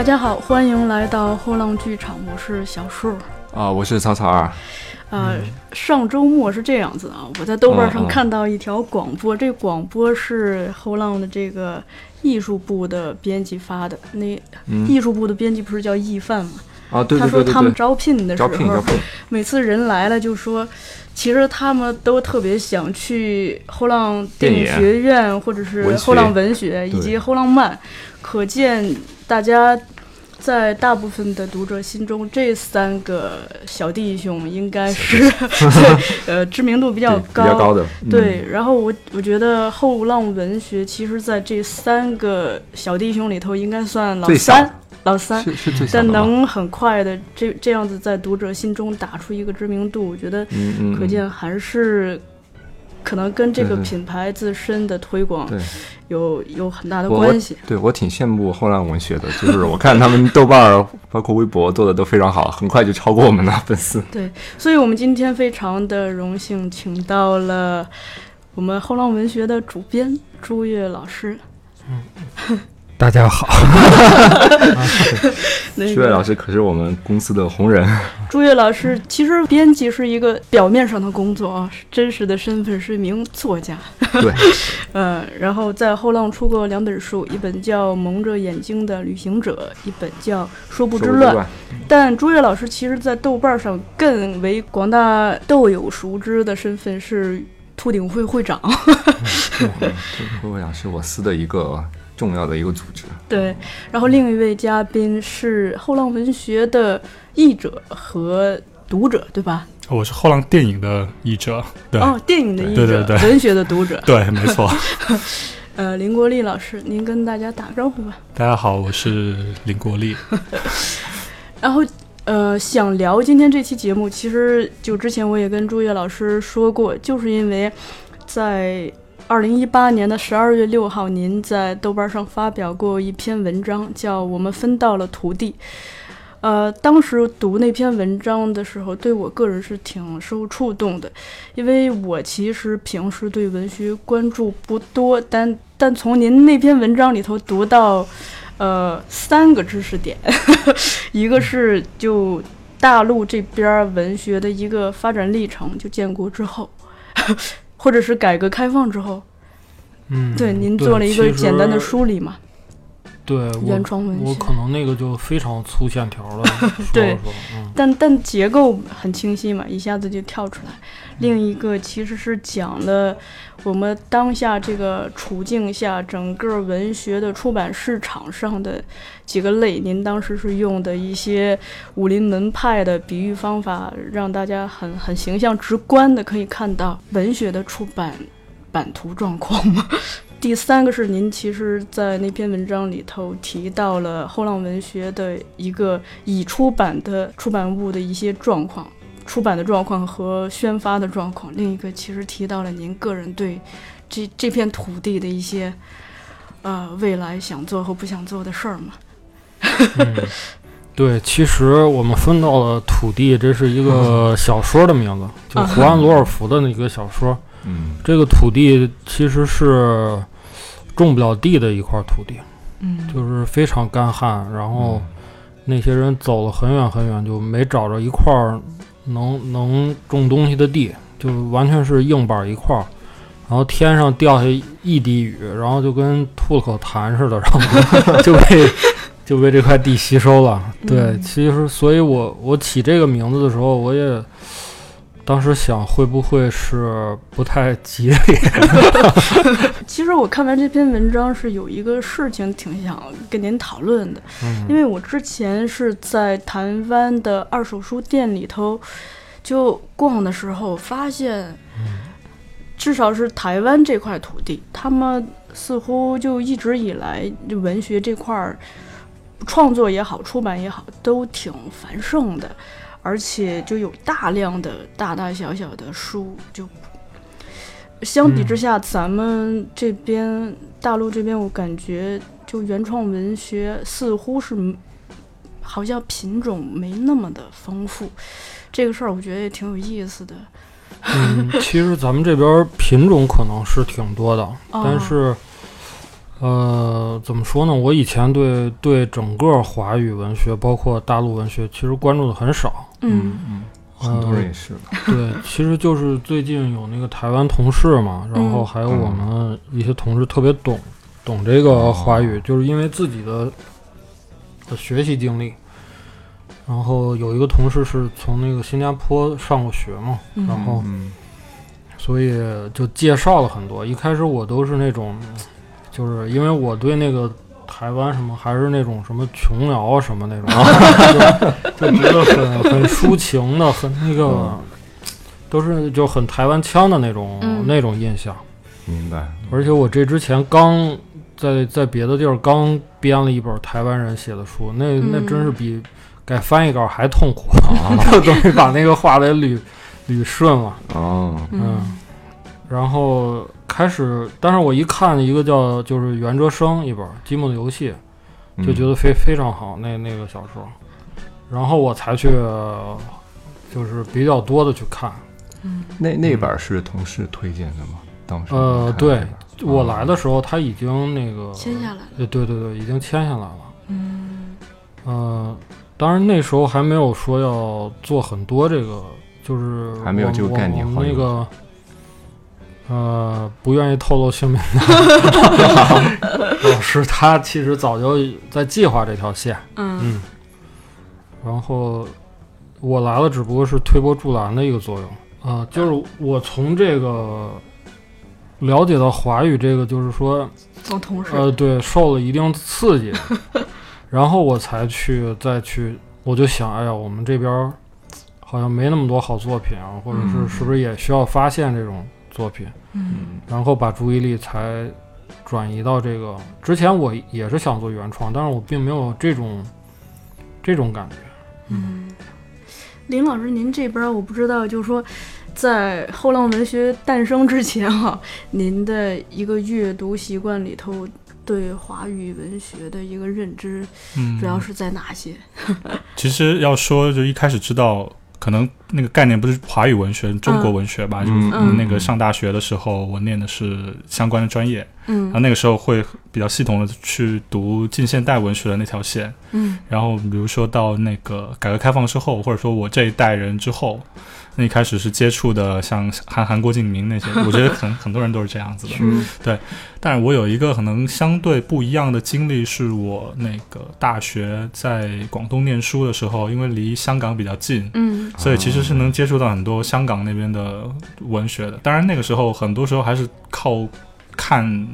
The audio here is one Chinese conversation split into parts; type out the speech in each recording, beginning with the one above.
大家好，欢迎来到后浪剧场，我是小树。啊，我是草草二。呃，上周末是这样子啊，我在豆瓣上看到一条广播，这广播是后浪的这个艺术部的编辑发的。那艺术部的编辑不是叫易范吗？啊，对对对对。他说他们招聘的时候，每次人来了就说，其实他们都特别想去后浪电影学院，或者是后浪文学以及后浪漫，可见大家。在大部分的读者心中，这三个小弟兄应该是 呃知名度比较高，比较高。的。对，然后我我觉得后浪文学其实在这三个小弟兄里头应该算老三，老三，但能很快的这这样子在读者心中打出一个知名度，我觉得可见还是。可能跟这个品牌自身的推广有有很大的关系。对我挺羡慕后浪文学的，就是我看他们豆瓣儿包括微博做的都非常好，很快就超过我们的粉丝。对，所以我们今天非常的荣幸，请到了我们后浪文学的主编朱越老师。嗯。大家好，朱越老师可是我们公司的红人。朱越老师其实编辑是一个表面上的工作啊，真实的身份是一名作家。对，嗯，然后在后浪出过两本书，一本叫《蒙着眼睛的旅行者》，一本叫《说不之乱》。但朱越老师其实，在豆瓣上更为广大豆友熟知的身份是秃顶会会长。秃顶会会长是我司的一个。重要的一个组织。对，然后另一位嘉宾是后浪文学的译者和读者，对吧？我是后浪电影的译者。对哦，电影的译者，对对对，文学的读者，对，没错。呃，林国立老师，您跟大家打个招呼吧。大家好，我是林国立。然后，呃，想聊今天这期节目，其实就之前我也跟朱越老师说过，就是因为在。二零一八年的十二月六号，您在豆瓣上发表过一篇文章，叫《我们分到了土地》。呃，当时读那篇文章的时候，对我个人是挺受触动的，因为我其实平时对文学关注不多，但但从您那篇文章里头读到，呃，三个知识点，一个是就大陆这边文学的一个发展历程，就建国之后。或者是改革开放之后，嗯，对，您做了一个简单的梳理嘛？对，原创文学，我可能那个就非常粗线条了。对，但但结构很清晰嘛，一下子就跳出来。另一个其实是讲了我们当下这个处境下，整个文学的出版市场上的几个类。您当时是用的一些武林门派的比喻方法，让大家很很形象、直观的可以看到文学的出版版图状况吗？第三个是您其实，在那篇文章里头提到了后浪文学的一个已出版的出版物的一些状况。出版的状况和宣发的状况，另一个其实提到了您个人对这这片土地的一些呃未来想做和不想做的事儿嘛。对，其实我们分到了土地，这是一个小说的名字，就胡安·罗尔福的那个小说。嗯，这个土地其实是种不了地的一块土地，嗯，就是非常干旱，然后那些人走了很远很远，就没找着一块儿。能能种东西的地，就完全是硬板一块儿，然后天上掉下一滴雨，然后就跟吐了口痰似的，然后 就被就被这块地吸收了。对，其实，所以我我起这个名字的时候，我也当时想，会不会是不太吉利？其实我看完这篇文章是有一个事情挺想跟您讨论的，因为我之前是在台湾的二手书店里头就逛的时候，发现，至少是台湾这块土地，他们似乎就一直以来就文学这块儿创作也好，出版也好，都挺繁盛的，而且就有大量的大大小小的书就。相比之下，咱们这边大陆这边，我感觉就原创文学似乎是好像品种没那么的丰富。这个事儿我觉得也挺有意思的。嗯，其实咱们这边品种可能是挺多的，但是，呃，怎么说呢？我以前对对整个华语文学，包括大陆文学，其实关注的很少。嗯嗯，很多人也是吧。对，其实就是最近有那个台湾同事嘛，然后嗯还有我们一些同事特别懂懂这个华语，就是因为自己的的学习经历。然后有一个同事是从那个新加坡上过学嘛，嗯然后嗯所以就介绍了很多。一开始我都是那种，就是因为我对那个台湾什么还是那种什么琼瑶啊什么那种，就就觉得很很抒情的，很那个嗯，都是就很台湾腔的那种、嗯。那种印象。明白。而且我这之前刚在在别的地儿刚编了一本台湾人写的书，那那嗯。真是比改翻译稿还痛苦，哦。就等于把那个话得捋捋顺了。哦，嗯，然后开始，但是我一看一个叫就是袁哲生一本《积木的游戏》，嗯就觉得非非常好，那那个小说，然后我才去呃就是比较多的去看。那那本是同事推荐的吗？当时呃对我来的时候他已经那个，签下来。呃对对对，已经签下来了。嗯呃，当然那时候还没有说要做很多这个，就是还没有这个概念那个呃，不愿意透露姓名的。老师，他其实早就在计划这条线，嗯。嗯，然后我来了，只不过是推波助澜的一个作用。啊、就是我从这个了解到华语这个，就是说从同事。呃，对，受了一定刺激，然后我才去再去，我就想，哎呀，我们这边儿好像没那么多好作品啊，或者是嗯。是不是也需要发现这种作品，嗯然后把注意力才转移到这个。之前我也是想做原创，但是我并没有这种这种感觉。嗯，林老师，您这边我不知道，就是说，在后浪文学诞生之前哈、您的一个阅读习惯里头，对华语文学的一个认知，嗯，主要是在哪些？其实要说，就一开始知道，可能那个概念不是华语文学、中国文学吧，就嗯嗯。那个上大学的时候，我念的是相关的专业，嗯。然后嗯那个时候会比较系统的去读近现代文学的那条线，嗯。然后比如说到那个改革开放之后，或者说我这一代人之后，那一开始是接触的像韩寒、郭敬明那些，我觉得很 很多人都是这样子的。对但是我有一个可能相对不一样的经历，是我那个大学在广东念书的时候，因为离香港比较近，嗯所以其实是能接触到很多香港那边的文学的。当然那个时候很多时候还是靠看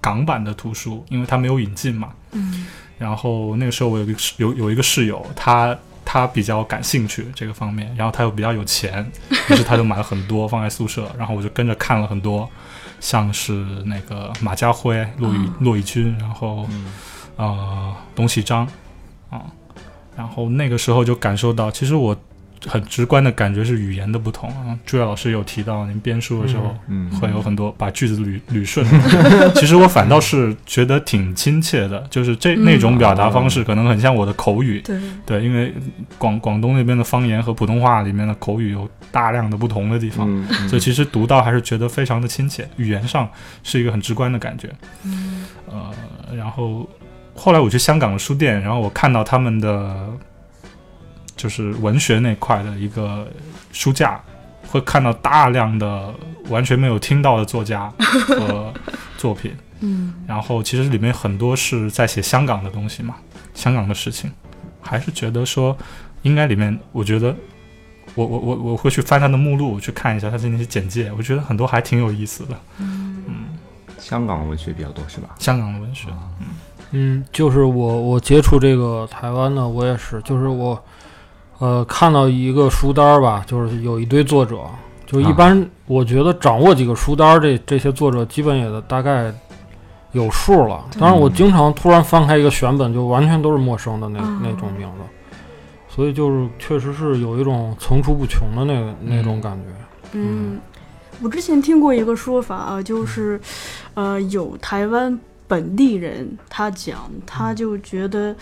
港版的图书，因为它没有引进嘛。嗯然后那个时候我有一个室有有一个室友，他他比较感兴趣这个方面，然后他又比较有钱，于是他就买了很多放在宿舍，然后我就跟着看了很多，像是那个马家辉、骆以嗯。骆以军，然后嗯。呃董启章啊，然后那个时候就感受到，其实我很直观的感觉是语言的不同。啊。朱越老师有提到，您编书的时候。嗯。会有很多把句子捋捋顺，其实我反倒是觉得挺亲切的，就是这嗯。那种表达方式可能很像我的口语，对，对，因为广广东那边的方言和普通话里面的口语有大量的不同的地方，所以其实读到还是觉得非常的亲切，语言上是一个很直观的感觉。嗯。呃，然后后来我去香港的书店，然后我看到他们的就是文学那块的一个书架，会看到大量的完全没有听到的作家 和作品，嗯然后其实里面很多是在写香港的东西嘛，香港的事情，还是觉得说应该里面，我觉得。我我我我会去翻他的目录，去看一下他的那些简介，我觉得很多还挺有意思的。嗯香港文学比较多是吧？香港的文学，嗯，就是我我接触这个台湾呢，我也是，就是我呃看到一个书单儿吧，就是有一堆作者，就一般我觉得掌握几个书单儿，这这些作者基本也大概有数了。当然，我经常突然翻开一个选本，就完全都是陌生的那嗯那种名字，所以就是确实是有一种层出不穷的那个那种感觉。嗯，我之前听过一个说法啊，就是，呃，有台湾本地人他讲，他就觉得，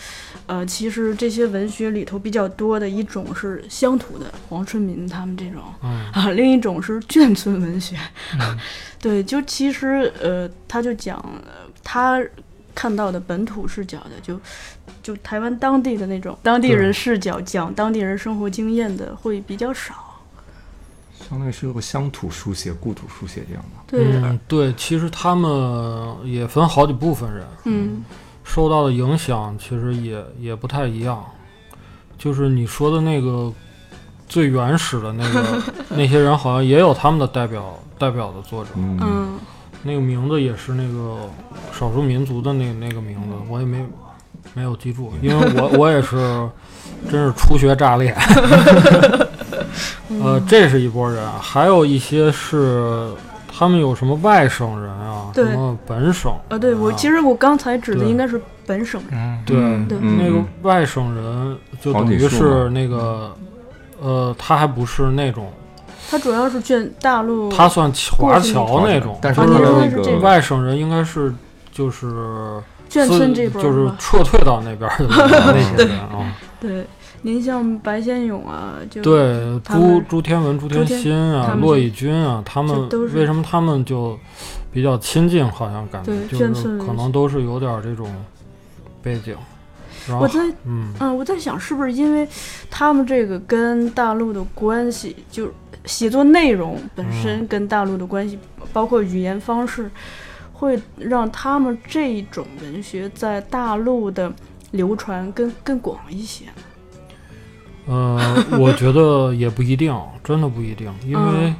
呃，其实这些文学里头比较多的一种是乡土的，黄春明他们这种嗯啊，另一种是眷村文学。嗯 对，就其实呃，他就讲呃他看到的本土视角的，就就台湾当地的那种当地人视角讲当地人生活经验的会比较少。相当于是个乡土书写、故土书写这样的。对，嗯，对，其实他们也分好几部分人，嗯受到的影响其实也也不太一样。就是你说的那个最原始的那个 那些人，好像也有他们的代表代表的作者，嗯，嗯那个名字也是那个少数民族的那那个名字，我也没没有记住，因为我我也是真是初学炸裂。呃，这是一拨人，还有一些是他们有什么外省人啊，什么本省啊，对我其实我刚才指的应该是本省人。嗯，对嗯对。嗯那个外省人就等于是那个，呃，他还不是那种，他主要是卷大陆，他算华侨那种，但是那个外省人应该是就是眷村这边儿就是撤退到那边的那些人啊。对，您像白先勇啊，就对，朱朱天文、朱天心啊骆以军啊，他们为什么他们就比较亲近？好像感觉就是可能都是有点儿这种背景。然后我在嗯嗯，我在想是不是因为他们这个跟大陆的关系，就写作内容本嗯身跟大陆的关系，包括语言方式，会让他们这种文学在大陆的流传更更广一些。呃，我觉得也不一定，真的不一定，因为、嗯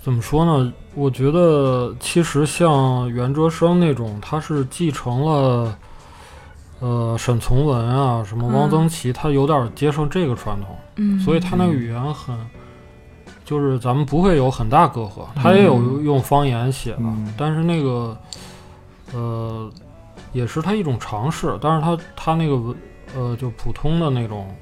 怎么说呢？我觉得其实像袁哲生那种，他是继承了呃沈从文啊，什么汪嗯曾祺，他有点接受这个传统，嗯所以他那个语言很，就是咱们不会有很大隔阂。他也有嗯用方言写的，嗯但是那个呃，也是他一种尝试，但是他他那个文呃就普通的那种。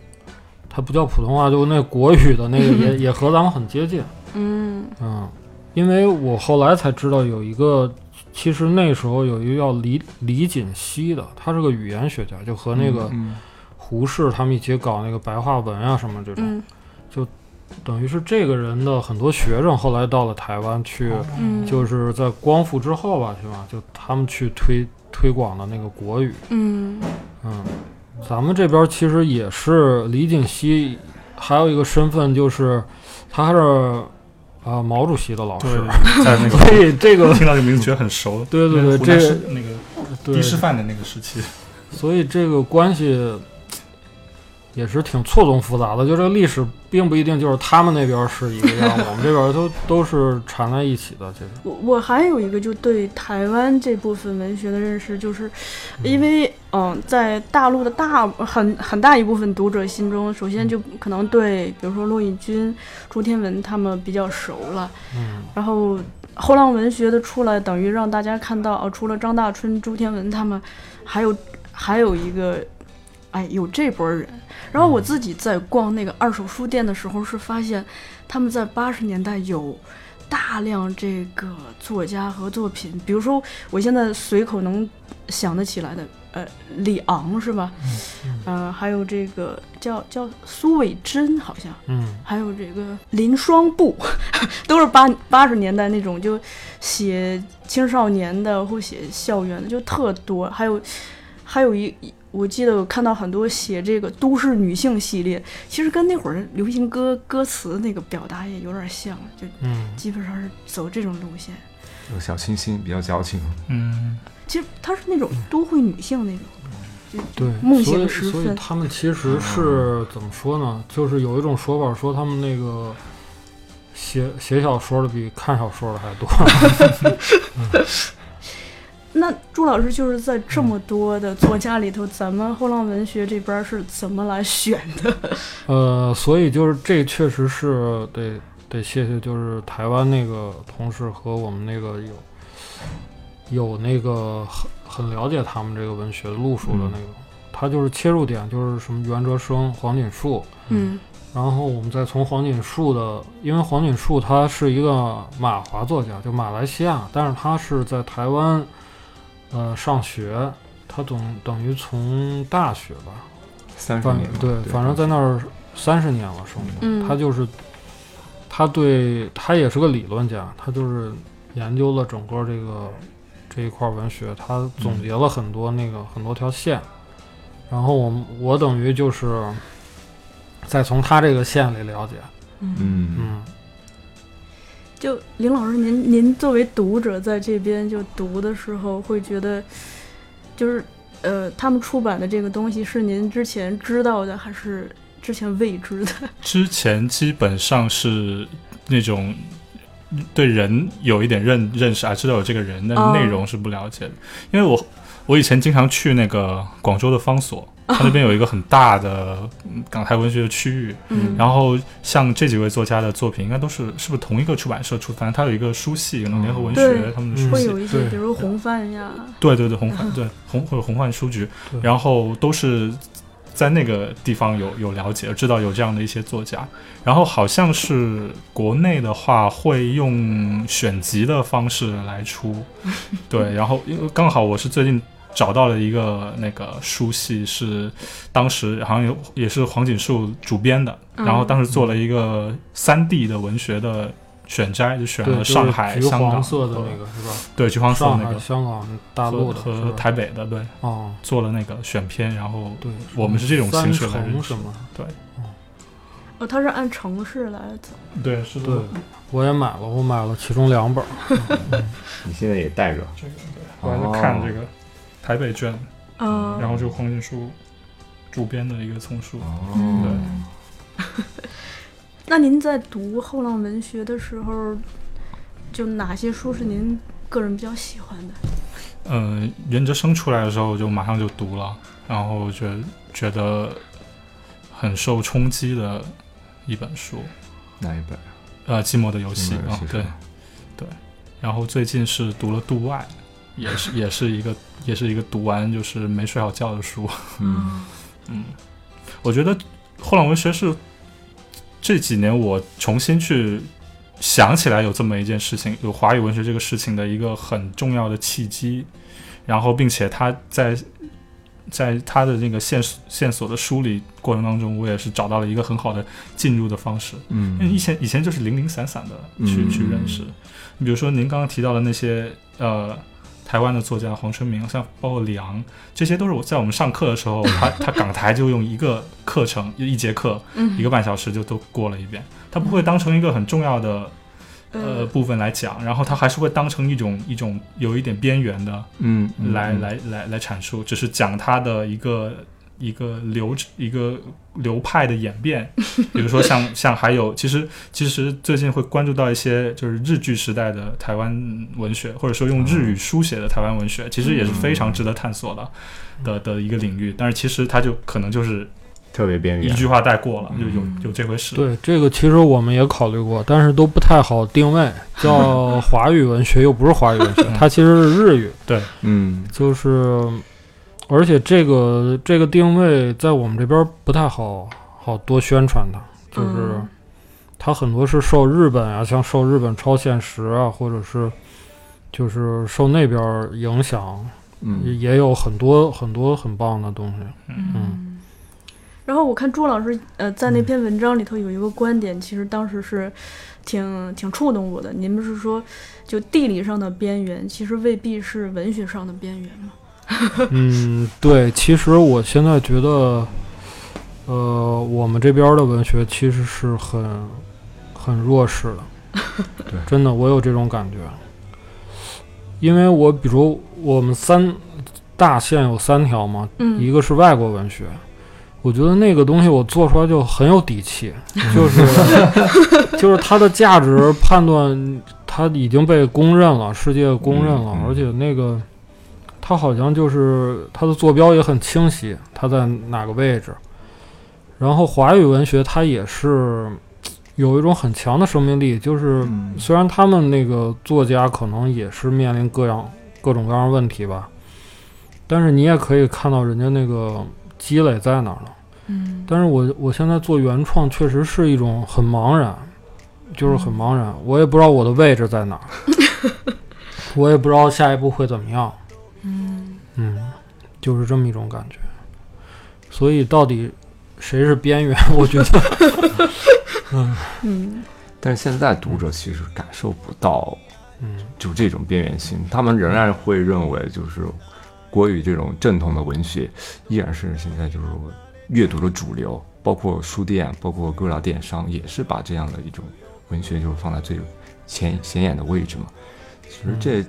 它不叫普通话，就那国语的那个 也也和咱们很接近。嗯。嗯，因为我后来才知道有一个，其实那时候有一个叫李李锦熙的，他是个语言学家，就和那个嗯胡适他们一起搞那个白话文啊什么这种，嗯。等于是这个人的很多学生后来到了台湾去，嗯，就是在光复之后吧，是吧？就他们去推推广的那个国语，嗯。嗯，咱们这边其实也是李锦熙，还有一个身份就是他是啊、毛主席的老师，在那个所以这个听到这个名字觉得很熟。对对对这师那个对低师范的那个时期，所以这个关系也是挺错综复杂的。就这个历史，并不一定就是他们那边是一个样子，我们这边都都是缠在一起的。其实，我我还有一个就对台湾这部分文学的认识，就是因为嗯，在大陆的大很很大一部分读者心中，首先就可能对比如说骆以军、朱天文他们比较熟了，嗯然后后浪文学的出来，等于让大家看到哦，除了张大春、朱天文他们，还有还有一个。哎，有这波人，然后我自己在逛那个二手书店的时候，是发现他们在八十年代有大量这个作家和作品，比如说我现在随口能想得起来的，呃，李昂是吧？呃，还有这个叫叫苏伟珍，好像，嗯还有这个林双布，都是八八十年代那种就写青少年的或写校园的，就特多。还有还有一，我记得我看到很多写这个都市女性系列，其实跟那会儿流行歌歌词那个表达也有点像，就嗯基本上是走这种路线。有小清新，比较矫情。嗯，其实她是那种都会女性那种，就对，梦醒时分。所以他们其实是怎么说呢？就是有一种说法说他们那个写写小说的比看小说的还多。那朱老师就是在这么多的作家里头，咱们后浪文学这边是怎么来选的？呃，所以就是这确实是得得谢谢，就是台湾那个同事和我们那个有有那个很很了解他们这个文学路数的那个，他就是切入点就是什么袁哲生、黄锦树，嗯。然后我们再从黄锦树的，因为黄锦树他是一个马华作家，就马来西亚，但是他是在台湾，呃上学，他等等于从大学吧，三十年嘛对，反正在那儿三十年了生活。嗯，他就是他对他也是个理论家，他就是研究了整个这个这一块文学，他总结了很多那个、很多条线，然后我我等于就是再从他这个线里了解，嗯，嗯。嗯，就林老师，您您作为读者在这边就读的时候，会觉得就是呃，他们出版的这个东西是您之前知道的，还是之前未知的？之前基本上是那种对人有一点认认识啊，知道有这个人，但内容是不了解的。因为我我以前经常去那个广州的方所，它那边有一个很大的嗯港台文学的区域。嗯，然后像这几位作家的作品，应该都是是不是同一个出版社出？反正它有一个书系，可能联合文学对他们的书系，会有一些，对比如红帆呀，对对对，红帆 对红或者红帆书局，然后都是在那个地方有有了解，知道有这样的一些作家。然后好像是国内的话会用选集的方式来出，对。然后因为刚好我是最近找到了一个那个书系，是当时好像有也是黄锦树主编的，嗯然后当时做了一个三 D 的文学的选摘，就选，了上海、橘香港黄色的那个是吧？对橘黄色上海、那个香港、大陆的和台北的对。哦，做了那个选片，然后对，我们是这种形式来什么？哦，它是按城市来走。对是对，我也买了，我买了其中两本儿。你现在也带着，这个对，我还在看这个台北卷，嗯，然后就黄锦书主编的一个丛书，哦，那您在读后浪文学的时候，就哪些书是您个人比较喜欢的？嗯、袁哲生出来的时候就马上就读了，然后觉觉得很受冲击的一本书，哪一本？呃，《寂寞的游戏寂寞》的游戏，啊对。对，然后最近是读了《度外》，也是也是一个也是一个读完就是没睡好觉的书，嗯。嗯，我觉得后浪文学是这几年我重新去想起来有这么一件事情，有华语文学这个事情的一个很重要的契机，然后并且他在在他的那个线索线索的梳理过程当中，我也是找到了一个很好的进入的方式。因为以嗯前以前就是零零散散的去、嗯。去认识，你比如说您刚刚提到的那些呃台湾的作家黄春明，像包括李昂，这些都是我在我们上课的时候，他他港台就用一个课程一节课嗯。一个半小时就都过了一遍，他不会当成一个很重要的呃。部分来讲，然后他还是会当成一种一种有一点边缘的嗯，嗯。来，来来来阐述，只是讲他的一个一个流一个流派的演变，比如说像像还有，其实其实最近会关注到一些就是日剧时代的台湾文学，或者说用日语书写的台湾文学，其实也是非常值得探索的的的一个领域，但是其实它就可能就是特别边缘，一句话带过了，就有嗯。有这回事。对，这个其实我们也考虑过，但是都不太好定位，叫华语文学又不是华语文学，它其实是日语，对。嗯。就是，而且这个这个定位在我们这边不太好好多宣传它，就是嗯它很多是受日本啊，像受日本超现实啊，或者是就是受那边儿影响，也嗯也有很多很多很棒的东西。嗯嗯然后我看朱老师呃在那篇文章里头有一个观点，其实当时是挺挺触动我的。您不是说，就地理上的边缘，其实未必是文学上的边缘吗？嗯，对，其实我现在觉得，呃，我们这边的文学其实是很很弱势的，对。真的，我有这种感觉。因为我比如我们三大线有三条嘛，嗯，一个是外国文学，我觉得那个东西我做出来就很有底气，就是就是它的价值判断，它已经被公认了，世界公认了，而且那个它好像就是它的坐标也很清晰，它在哪个位置。然后华语文学它也是有一种很强的生命力，就是嗯虽然他们那个作家可能也是面临各样各种各样的问题吧，但是你也可以看到人家那个积累在哪儿了。嗯但是我我现在做原创确实是一种很茫然，就是很茫然，我也不知道我的位置在哪儿，我也不知道下一步会怎么样。嗯就是这么一种感觉。所以到底谁是边缘？我觉得，嗯嗯但是现在读者其实感受不到嗯就这种边缘性，他们仍然会认为就是国语这种正统的文学依然是现在就是阅读的主流，包括书店，包括各大电商也是把这样的一种文学就是放在最前显眼的位置嘛。其实这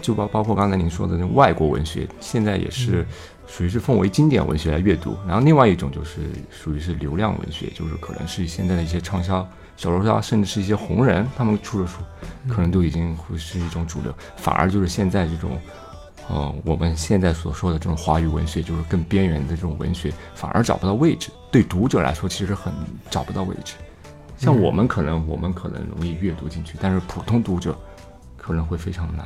就包包括刚才您说的那种外国文学，现在也是属于是奉为经典文学来阅读。然后另外一种就是属于是流量文学，就是可能是现在的一些畅销小说家，甚至是一些红人，他们出的书可能都已经会是一种主流，反而就是现在这种。呃，我们现在所说的这种华语文学，就是更边缘的这种文学，反而找不到位置。对读者来说，其实很找不到位置。像嗯我们可能，我们可能容易阅读进去，但是普通读者可能会非常难。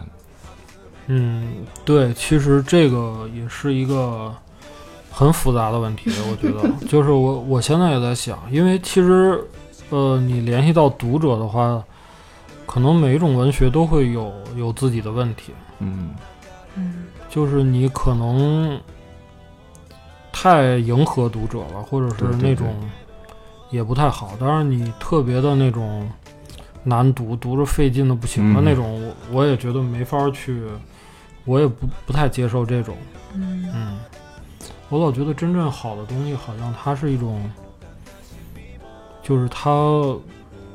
嗯，对，其实这个也是一个很复杂的问题，我觉得，就是我我现在也在想，因为其实，呃，你联系到读者的话，可能每一种文学都会有有自己的问题，嗯嗯就是你可能太迎合读者了，或者是那种也不太好。当然，你特别的那种难读，读着费劲的不行的嗯。那种，我我也觉得没法去，我也不不太接受这种。嗯嗯，我老觉得真正好的东西，好像它是一种，就是它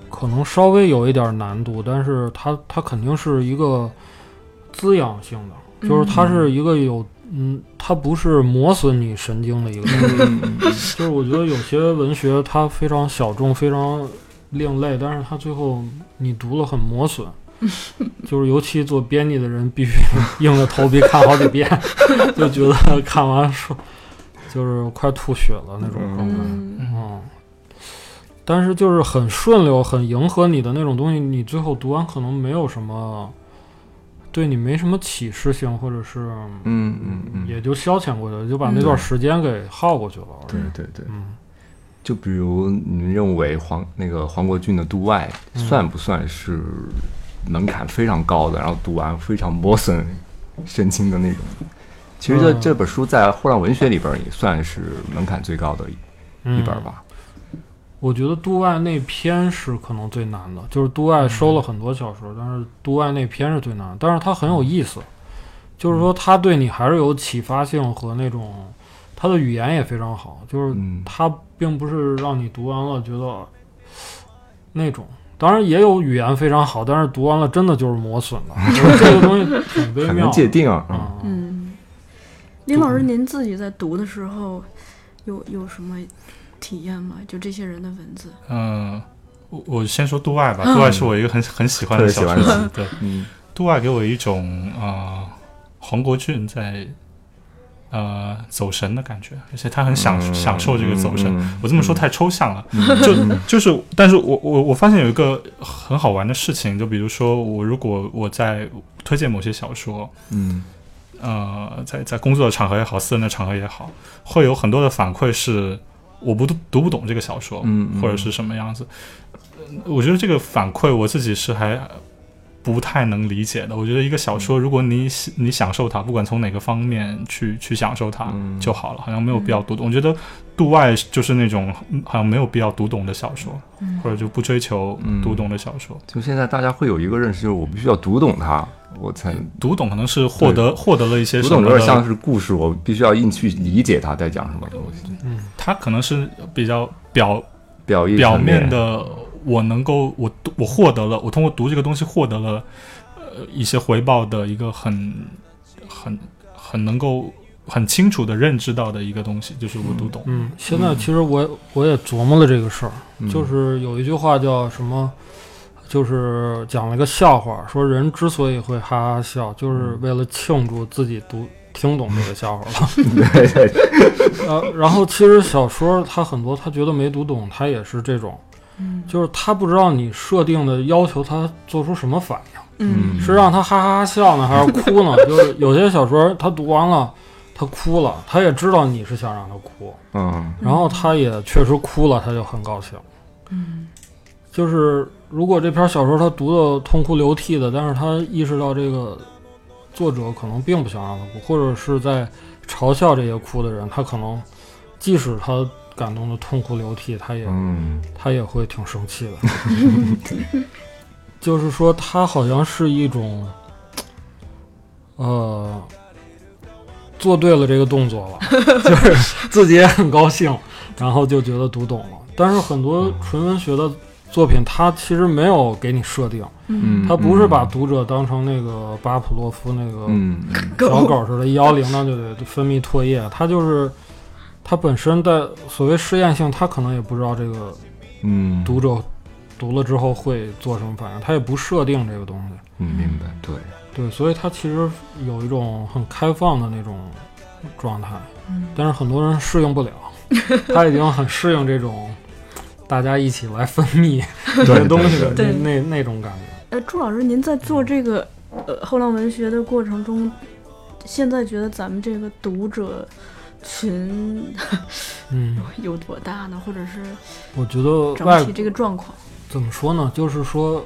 可能稍微有一点难度，但是它它肯定是一个滋养性的，就是它是一个有嗯，它不是磨损你神经的一个东西。嗯 就是我觉得有些文学它非常小众，非常另类，但是它最后你读了很磨损。就是尤其做编辑的人，必须 硬着头皮看好几遍，就觉得看完说就是快吐血了那种状态。嗯嗯，但是就是很顺溜、很迎合你的那种东西，你最后读完可能没有什么，对你没什么启示性，或者是嗯嗯嗯，也就消遣过去了，就把那段时间给耗过去了。对对对。嗯，就比如你认为黄那个黄国俊的《度外》嗯算不算是门槛非常高的，然后读完非常磨损 神经的那种？其实这、嗯这本书在后浪文学里边也算是门槛最高的一嗯一本吧。我觉得度外那篇是可能最难的，就是度外收了很多小说，但是度外那篇是最难的，但是它很有意思，就是说它对你还是有启发性和那种，它的语言也非常好，就是嗯它并不是让你读完了觉得那种，当然也有语言非常好，但是读完了真的就是磨损了，这个东西挺微妙的。难界定啊。嗯林老师，您自己在读的时候有有什么体验吗？就这些人的文字，嗯，我我先说杜外吧，杜外是我一个很很喜欢的小说集，对，嗯杜外给我一种啊、呃黄国俊在呃走神的感觉，而且他很享、嗯享受这个走神。我这么说太抽象了，嗯就就是，但是我我我发现有一个很好玩的事情，就比如说我如果我在推荐某些小说，嗯呃，在在工作的场合也好，私人的场合也好，会有很多的反馈是我不读读不懂这个小说，嗯嗯或者是什么样子。呃我觉得这个反馈我自己是还不太能理解的。我觉得一个小说，如果你喜你享受它，不管从哪个方面去去享受它嗯就好了，好像没有必要读懂。我觉得度外就是那种嗯好像没有必要读懂的小说，嗯或者就不追求嗯读懂的小说。就现在大家会有一个认识，就是我必须要读懂它，我才读懂可能是获得获得了一些读什么的懂有点像是故事，我必须要硬去理解它在讲什么东西。嗯它可能是比较表表意表面的，我能够我读我获得了，我通过读这个东西获得了呃一些回报的一个很很很能够很清楚的认知到的一个东西，就是我读懂。嗯，现在其实我我也琢磨了这个事儿，嗯就是有一句话叫什么，就是讲了个笑话，说人之所以会哈哈笑，就是为了庆祝自己读听懂这个笑话了。对，呃，然后其实小说他很多他觉得没读懂，他也是这种，嗯就是他不知道你设定的要求他做出什么反应，嗯是让他哈哈哈笑呢，还是哭呢？就是有些小说他读完了。他哭了，他也知道你是想让他哭，嗯然后他也确实哭了，他就很高兴。嗯就是如果这篇小说他读的痛哭流涕的，但是他意识到这个作者可能并不想让他哭，或者是在嘲笑这些哭的人，他可能即使他感动的痛哭流涕，他也、嗯他也会挺生气的。就是说，他好像是一种，呃，做对了这个动作了，就是自己也很高兴，然后就觉得读懂了。但是很多纯文学的作品，它其实没有给你设定，嗯，它不是把读者当成那个巴甫洛夫那个小狗似的，一摇铃铛就得分泌唾液，它就是。它本身的所谓试验性，他可能也不知道这个嗯读者读了之后会做什么反应，他也不设定这个东西。嗯明白对对，所以他其实有一种很开放的那种状态，嗯但是很多人适应不了，他已经很适应这种大家一起来分泌这些东西的那那那种感觉。呃，朱老师，您在做这个呃后浪文学的过程中，现在觉得咱们这个读者群嗯，有多大呢？或者是我觉得整体这个状况？怎么说呢？就是说，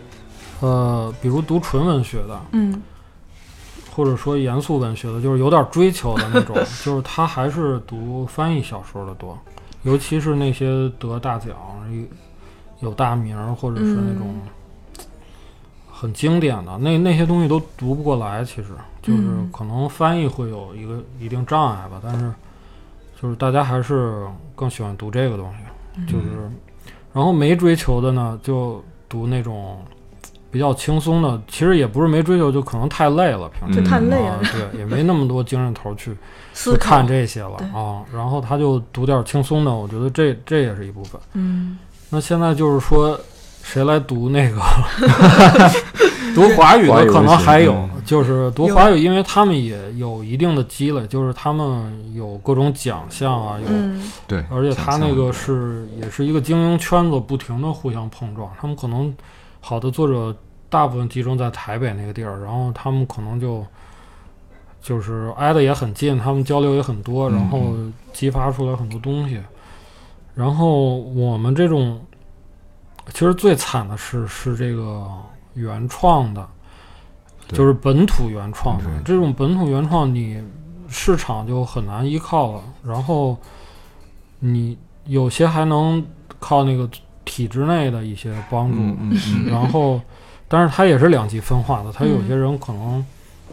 呃，比如读纯文学的，嗯或者说严肃文学的，就是有点追求的那种，就是他还是读翻译小说的多，尤其是那些得大奖、有有大名儿，或者是那种很经典的，那那些东西都读不过来。其实就是嗯可能翻译会有一个一定障碍吧，但是就是大家还是更喜欢读这个东西，就是，然后没追求的呢，就读那种。比较轻松的，其实也不是没追求，就可能太累了，平时就太累了啊，对，也没那么多精神头去 去看这些了啊。然后他就读点轻松的，我觉得这这也是一部分。嗯那现在就是说，谁来读那个 读华语的，可能还有嗯，就是读华语，因为他们也有一定的积累，就是他们有各种奖项啊，有，嗯。对，而且他那个是也是一个精英圈子，不停的互相碰撞，他们可能好的作者大部分集中在台北那个地儿，然后他们可能就就是挨得也很近，他们交流也很多，嗯然后激发出来很多东西。然后我们这种其实最惨的是是这个原创的，就是本土原创的。这种本土原创，你市场就很难依靠了。然后你有些还能靠那个体制内的一些帮助，嗯嗯嗯。然后，但是它也是两极分化的。他有些人可能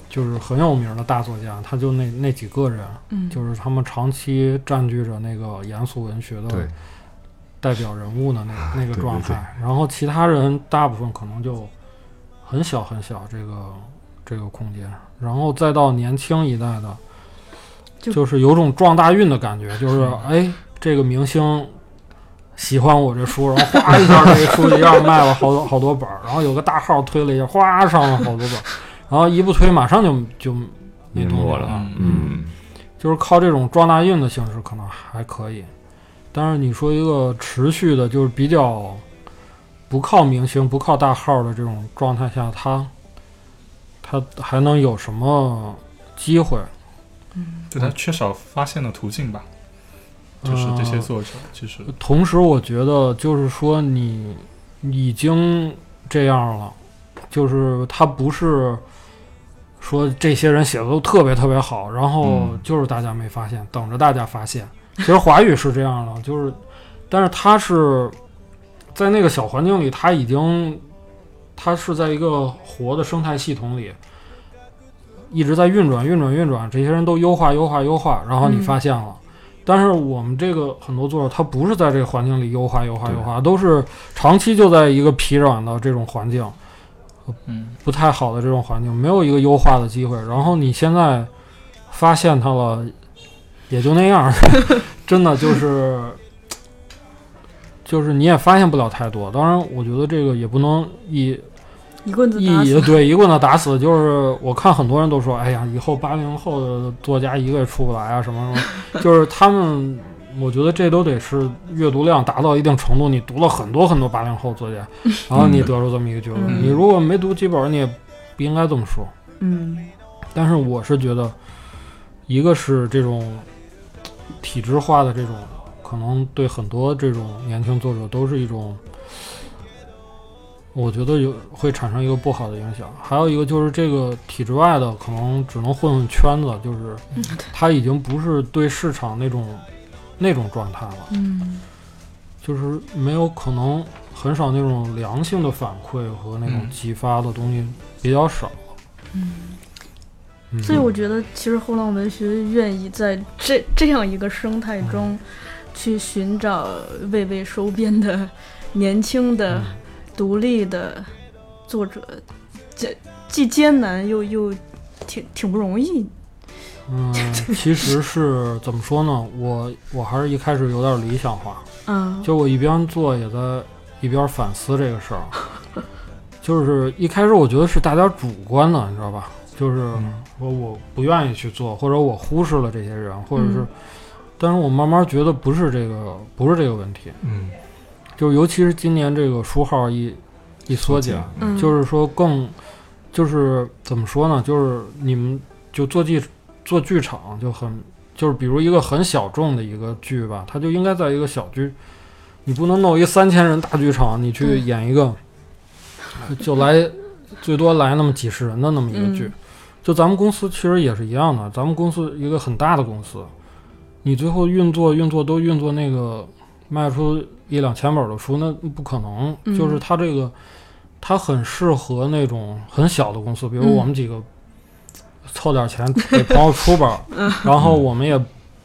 就是很有名的大作家，他就那那几个人，嗯，就是他们长期占据着那个严肃文学的代表人物的那那个对对。状态，然后其他人大部分可能就很小很小这个这个空间，然后再到年轻一代的，就就是有种撞大运的感觉，就是哎，这个明星喜欢我这书，然后哗一下这个书一下卖了好多好多本儿，然后有个大号推了一下，哗上了好多本儿，然后一不推马上就就没没落了动静了，嗯。就是靠这种撞大运的形式可能还可以，但是你说一个持续的，就是比较不靠明星、不靠大号的这种状态下，他他还能有什么机会？就他缺少发现的途径吧。就是这些呃作者，其实同时，我觉得就是说你已经这样了，就是他不是说这些人写的都特别特别好，然后嗯就是大家没发现，等着大家发现。其实华语是这样的，就是，但是他是在那个小环境里，它已经它是在一个活的生态系统里。一直在运转，运转，运转，这些人都优化，优化，优化，然后你嗯发现了，但是我们这个很多作者，他不是在这个环境里优化、优化、优化，都是长期就在一个疲软的这种环境，嗯，不太好的这种环境，没有一个优化的机会。然后你现在发现它了，也就那样，真的就是，就是你也发现不了太多。当然，我觉得这个也不能一一棍子打一死。对一棍子打死，就是我看很多人都说，哎呀，以后八零后的作家一个也出不来啊，什么什么，就是他们，我觉得这都得是阅读量达到一定程度，你读了很多很多八零后作家，然后你得出这么一个结论。嗯你如果没读几本，你也不应该这么说。嗯但是我是觉得，一个是这种体制化的这种，可能对很多这种年轻作者都是一种我觉得有会产生一个不好的影响。还有一个就是这个体制外的可能只能混混圈子，就是他已经不是对市场那种那种状态了，嗯。就是没有可能很少那种良性的反馈和那种嗯。激发的东西比较少。嗯，嗯。所以我觉得其实后浪文学愿意在这这样一个生态嗯。中去寻找未被收编的年轻的、嗯独立的作者，这既艰难又又挺挺不容易。嗯，其实是怎么说呢？我我还是一开始有点理想化，嗯，就我一边做也在一边反思这个事儿。就是一开始我觉得是大家主观的，你知道吧？就是嗯说我不愿意去做，或者我忽视了这些人，或者是，嗯但是我慢慢觉得不是这个，不是这个问题。嗯，就尤其是今年这个书号一一缩减，嗯就是说更，就是怎么说呢？就是你们就做剧做剧场就很，就是比如一个很小众的一个剧吧，它就应该在一个小剧，你不能弄一三千人大剧场，你去演一个，就来最多来那么几十人的那么一个剧。嗯就咱们公司其实也是一样的，咱们公司一个很大的公司，你最后运作运作都运作那个卖出一两千本的书，那不可能。嗯。就是它这个，它很适合那种很小的公司，比如嗯。我们几个凑点钱给朋友出本 然后我们也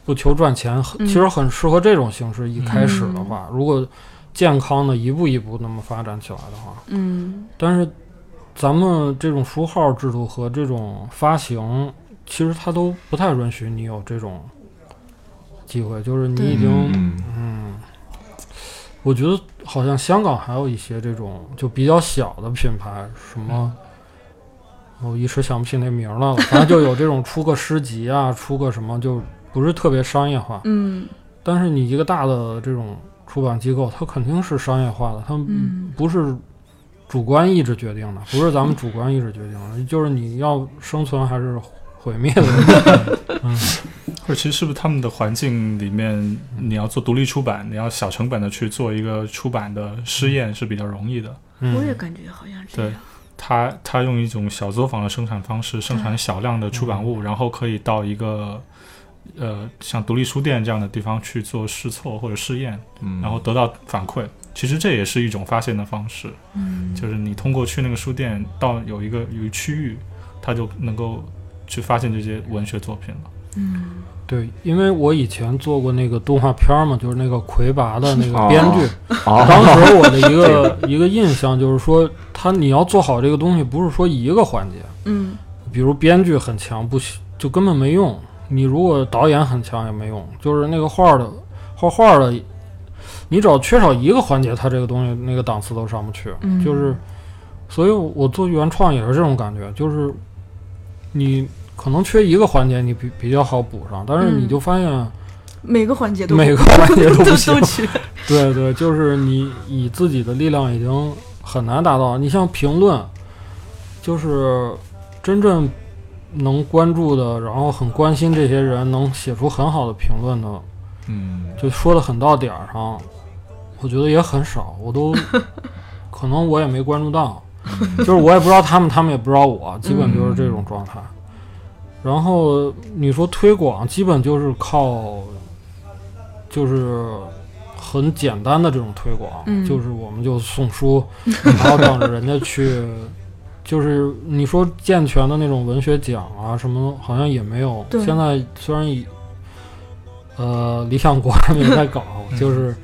不求赚钱，嗯。其实很适合这种形式。一开始的话，如果健康的一步一步那么发展起来的话，嗯。但是咱们这种书号制度和这种发行，其实它都不太允许你有这种机会，就是你已经嗯嗯，我觉得好像香港还有一些这种就比较小的品牌，什么。我一时想不起那名儿来了，反正就有这种出个诗集啊，出个什么，就不是特别商业化。嗯但是你一个大的这种出版机构，它肯定是商业化的，它嗯不是主观意志决定的，不是咱们主观意志决定的，就是你要生存还是毁灭的问题。嗯 或者其实是不是他们的环境里面，你要做独立出版，你要小成本的去做一个出版的试验是比较容易的。嗯，我也感觉好像是这对。他他用一种小作坊的生产方式生产小量的出版物，然后可以到一个呃像独立书店这样的地方去做试错或者试验，嗯，然后得到反馈。其实这也是一种发现的方式，嗯就是你通过去那个书店到有一个有一区域，他就能够去发现这些文学作品了。嗯对，因为我以前做过那个动画片儿嘛，就是那个魁拔的 那个编剧，哦，当时我的一个 一个印象就是说，他你要做好这个东西，不是说一个环节，嗯。比如编剧很强，不行就根本没用。你如果导演很强也没用，就是那个画的画画的，你只要缺少一个环节，它这个东西那个档次都上不去。嗯。就是，所以我做原创也是这种感觉，就是你可能缺一个环节，你比比较好补上，但是你嗯就发现每个环节都每个环节都 都不行都。缺。对对，就是你以自己的力量已经很难达到。你像评论，就是真正能关注的，然后很关心这些人，能写出很好的评论的，嗯，就说的很到点儿上，我觉得也很少。我都 可能我也没关注到，就是我也不知道他们，他们也不知道我，基本就是这种状态。然后你说推广，基本就是靠，就是很简单的这种推广，嗯就是我们就送书，然后等着人家去。就是你说健全的那种文学奖啊什么，好像也没有。现在虽然以呃理想国他们也在搞，就是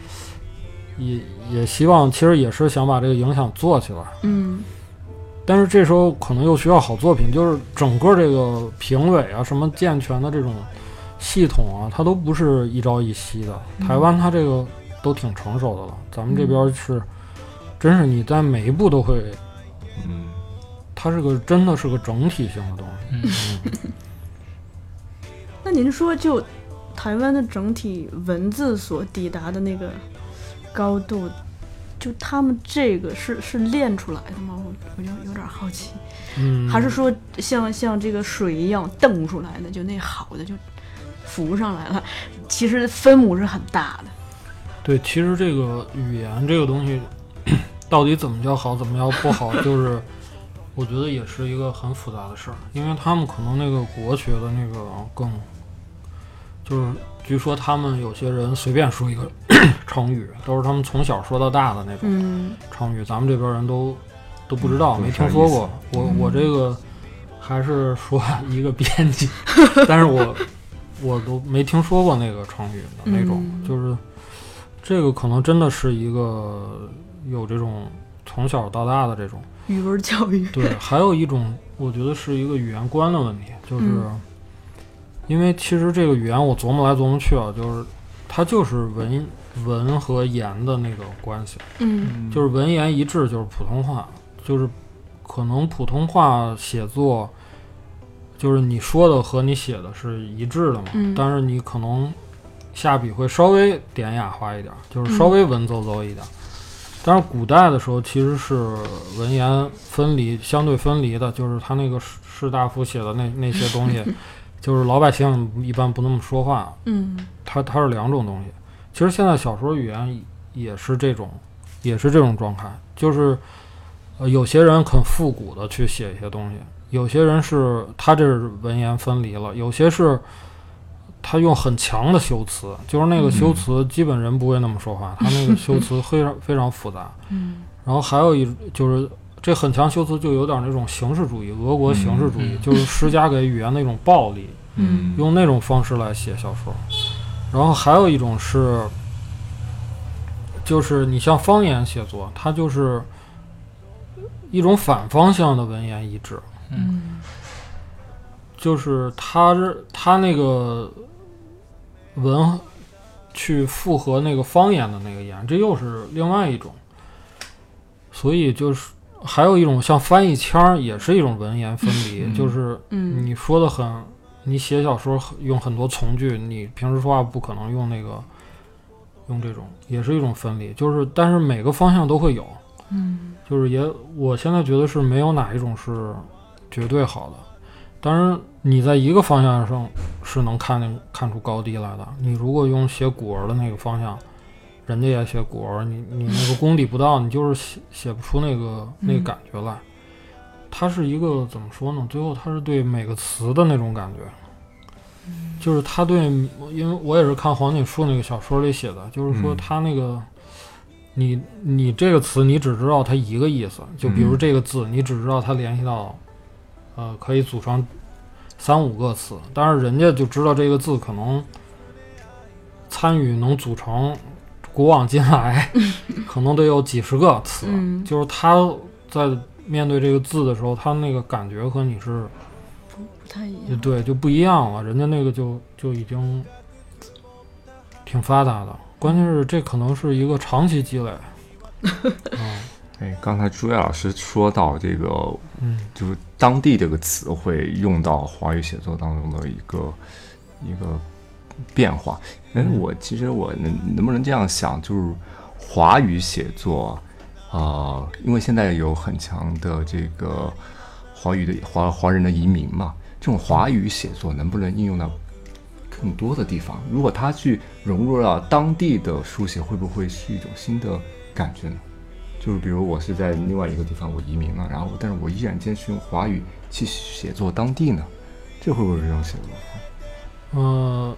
也也希望，其实也是想把这个影响做起来。嗯但是这时候可能又需要好作品，就是整个这个评委啊，什么健全的这种系统啊，它都不是一朝一夕的。台湾它这个都挺成熟的了，咱们这边是，真是你在每一步都会，嗯，它是个真的是个整体性的东西。嗯 那您说，就台湾的整体文字所抵达的那个高度，就他们这个是是练出来的吗？我我就有点好奇，嗯，还是说像像这个水一样瞪出来的，就那好的就浮上来了？其实分母是很大的。对，其实这个语言这个东西，到底怎么叫好，怎么叫不好，就是我觉得也是一个很复杂的事儿，因为他们可能那个国学的那个更，就是据说他们有些人随便说一个 成语，都是他们从小说到大的那种嗯成语，咱们这边人都都不知道，嗯没听说过。我我这个还是说一个编辑，但是我我都没听说过那个成语的那种，嗯就是这个可能真的是一个有这种从小到大的这种。语文教育，对，还有一种我觉得是一个语言观的问题，就是、嗯因为其实这个语言我琢磨来琢磨去啊，就是它就是文文和言的那个关系。嗯就是文言一致，就是普通话，就是可能普通话写作，就是你说的和你写的是一致的嘛，嗯但是你可能下笔会稍微典雅化一点，就是稍微文绉绉一点。但是古代的时候其实是文言分离，相对分离的，就是他那个士士大夫写的那那些东西，就是老百姓一般不那么说话，嗯它它是两种东西。其实现在小说语言也是这种，也是这种状态，就是呃有些人很复古的去写一些东西，有些人是他这是文言分离了，有些是他用很强的修辞，就是那个修辞基本人不会那么说话，他那个修 辞非常非常复杂。嗯然后还有一就是这很强修辞就有点那种形式主义，俄国形式主义，嗯就是施加给语言那种暴力。嗯用那种方式来写小说。然后还有一种是，就是你像方言写作，它就是一种反方向的文言一致，嗯就是它是它那个文去复合那个方言的那个言，这又是另外一种。所以就是还有一种像翻译腔儿，也是一种文言分离，嗯。就是嗯。你说的很，你写小说用很多从句，你平时说话不可能用那个，用这种也是一种分离，就是但是每个方向都会有，嗯。就是也我现在觉得是没有哪一种是绝对好的，当然你在一个方向上是能看见看出高低来的，你如果用写古文的那个方向。人家也写古文，你你那个功底不到，你就是写写不出那个那感觉来。它是一个怎么说呢？最后它是对每个词的那种感觉，就是他对，因为我也是看黄锦树那个小说里写的，就是说嗯。他那个，你你这个词你只知道它一个意思，就比如嗯。这个字，你只知道它联系到，呃，可以组成三五个词，但是人家就知道这个字可能参与能组成古往今来，可能得有几十个词，嗯，就是他在面对这个字的时候，他那个感觉和你是不不太一样。对就不一样了，人家那个就就已经挺发达的。关键是这可能是一个长期积累。嗯哎，刚才朱越老师说到这个，嗯就是当地这个词汇用到华语写作当中的一个一个变化。哎，嗯我其实我能能不能这样想，就是华语写作，啊，因为现在有很强的这个华语的华华人的移民嘛，这种华语写作能不能应用到更多的地方？如果他去融入到当地的书写，会不会是一种新的感觉呢？就是比如我是在另外一个地方我移民了，然后但是我依然坚持用华语去写作当地呢，这会不会是这种写作？呃，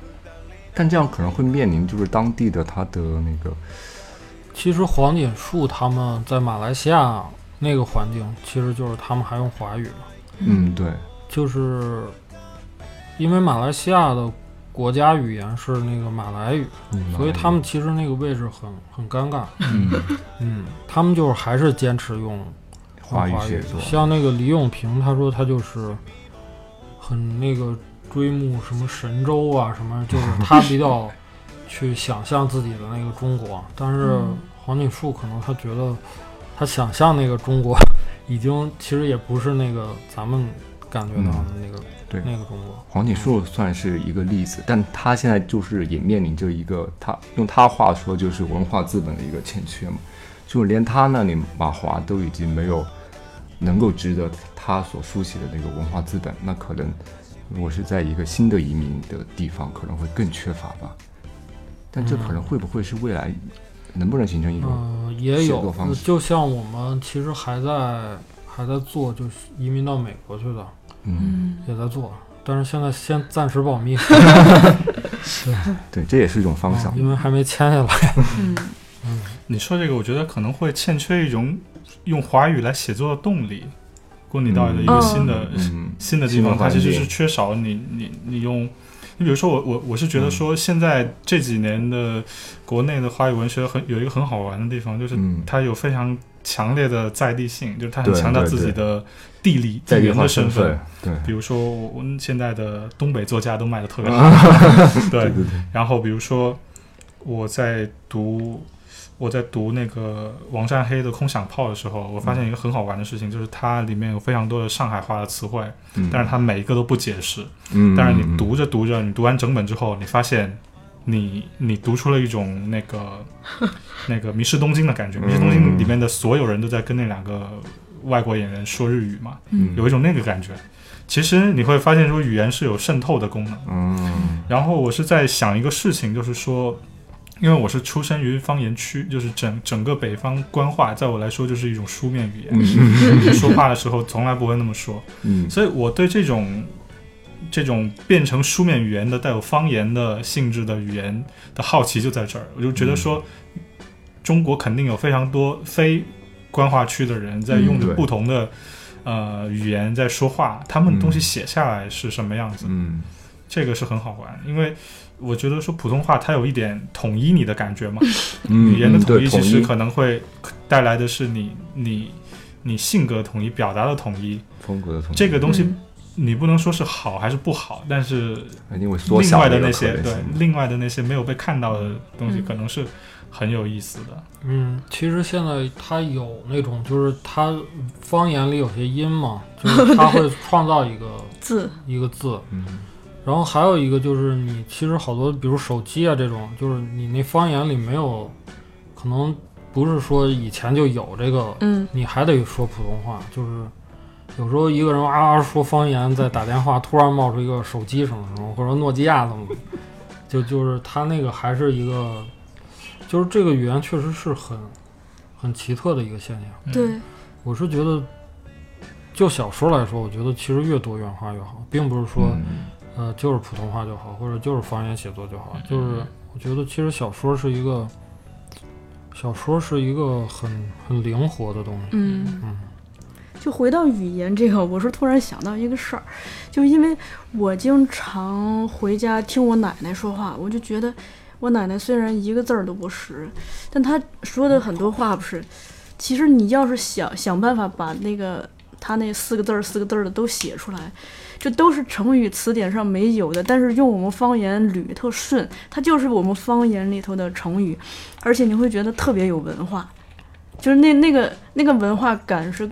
但这样可能会面临就是当地的他的那个，其实黄锦树他们在马来西亚那个环境，其实就是他们还用华语嘛，嗯，对，就是因为马来西亚的国家语言是那个马来语，嗯所以他们其实那个位置很很尴尬。嗯。嗯，他们就是还是坚持用华语语。写作，像那个李永平，他说他就是很那个追慕什么神州啊什么，就是他比较去想象自己的那个中国。但是嗯黄锦树可能他觉得他想象那个中国 已经其实也不是那个咱们感觉到的那个、嗯对那个中国。黄锦树算是一个例子，但他现在就是也面临着一个，他用他话说就是文化资本的一个欠缺嘛，就连他那里马华都已经没有能够值得他所书写的那个文化资本，那可能如果是在一个新的移民的地方，可能会更缺乏吧。但这可能会不会是未来能不能形成一种？嗯，也写有作方，式就像我们其实还在还在做，就是移民到美国去的，嗯，也在做，但是现在先暂时保密，对，这也是一种方向啊。因为还没签下来。嗯你说这个，我觉得可能会欠缺一种用华语来写作的动力。如果你到的一个嗯新的、嗯，新的地方，它其实是缺少你你你用。你比如说我我我是觉得说现在这几年的国内的华语文学很有一个很好玩的地方，就是嗯。它有非常强烈的在地性，就是它很强调自己的地理地地缘的身身份。份。，对，比如说我们现在的东北作家都卖的特别好，对，然后比如说我在读我在读那个王占黑的《空想炮》的时候，我发现一个很好玩的事情，就是它里面有非常多的上海话的词汇，嗯但是它每一个都不解释。嗯，但是嗯你读着读着，你读完整本之后，你发现你你读出了一种那个 那个《迷失东京》的感觉，《迷失东京》里面的所有人都在跟那两个外国演员说日语嘛，嗯有一种那个感觉。其实你会发现说语言是有渗透的功能。嗯然后我是在想一个事情，就是说，因为我是出生于方言区，就是整整个北方官话，在我来说就是一种书面语言，嗯。说话的时候从来不会那么说，嗯。所以我对这种这种变成书面语言的带有方言的性质的语言的好奇就在这儿，我就觉得说，中国肯定有非常多非官话区的人在用着不同的、呃语言在说话，他们东西写下来是什么样子，嗯。这个是很好玩，因为我觉得说普通话它有一点统一你的感觉嘛，嗯，语言的嗯统一。其实可能会带来的是你你你性格统一、表达的统一，风格的统一，这个东西嗯。你不能说是好还是不好，但是另外的那些对另外的那些没有被看到的东西，嗯。可能是很有意思的。嗯，其实现在它有那种，就是它方言里有些音嘛，就是 它会创造一个字，一个字，嗯然后还有一个就是你其实好多，比如手机啊这种，就是你那方言里没有，可能不是说以前就有这个，嗯你还得说普通话，就是有时候一个人啊啊说方言在打电话，突然冒出一个手机什么什么，或者诺基亚怎么，就就是他那个还是一个，就是这个语言确实是很很奇特的一个现象。嗯对，我是觉得，就小说来说，我觉得其实越多元化越好，并不是说。嗯呃，就是普通话就好，或者就是方言写作就好。就是我觉得其实小说是一个，小说是一个很很灵活的东西。嗯。嗯就回到语言这个，我是突然想到一个事儿，就因为我经常回家听我奶奶说话，我就觉得我奶奶虽然一个字儿都不识，但她说的很多话不是，其实你要是想想办法把那个她那四个字儿四个字儿的都写出来，这都是成语词典上没有的，但是用我们方言捋特顺，它就是我们方言里头的成语，而且你会觉得特别有文化，就是那那个那个文化感是。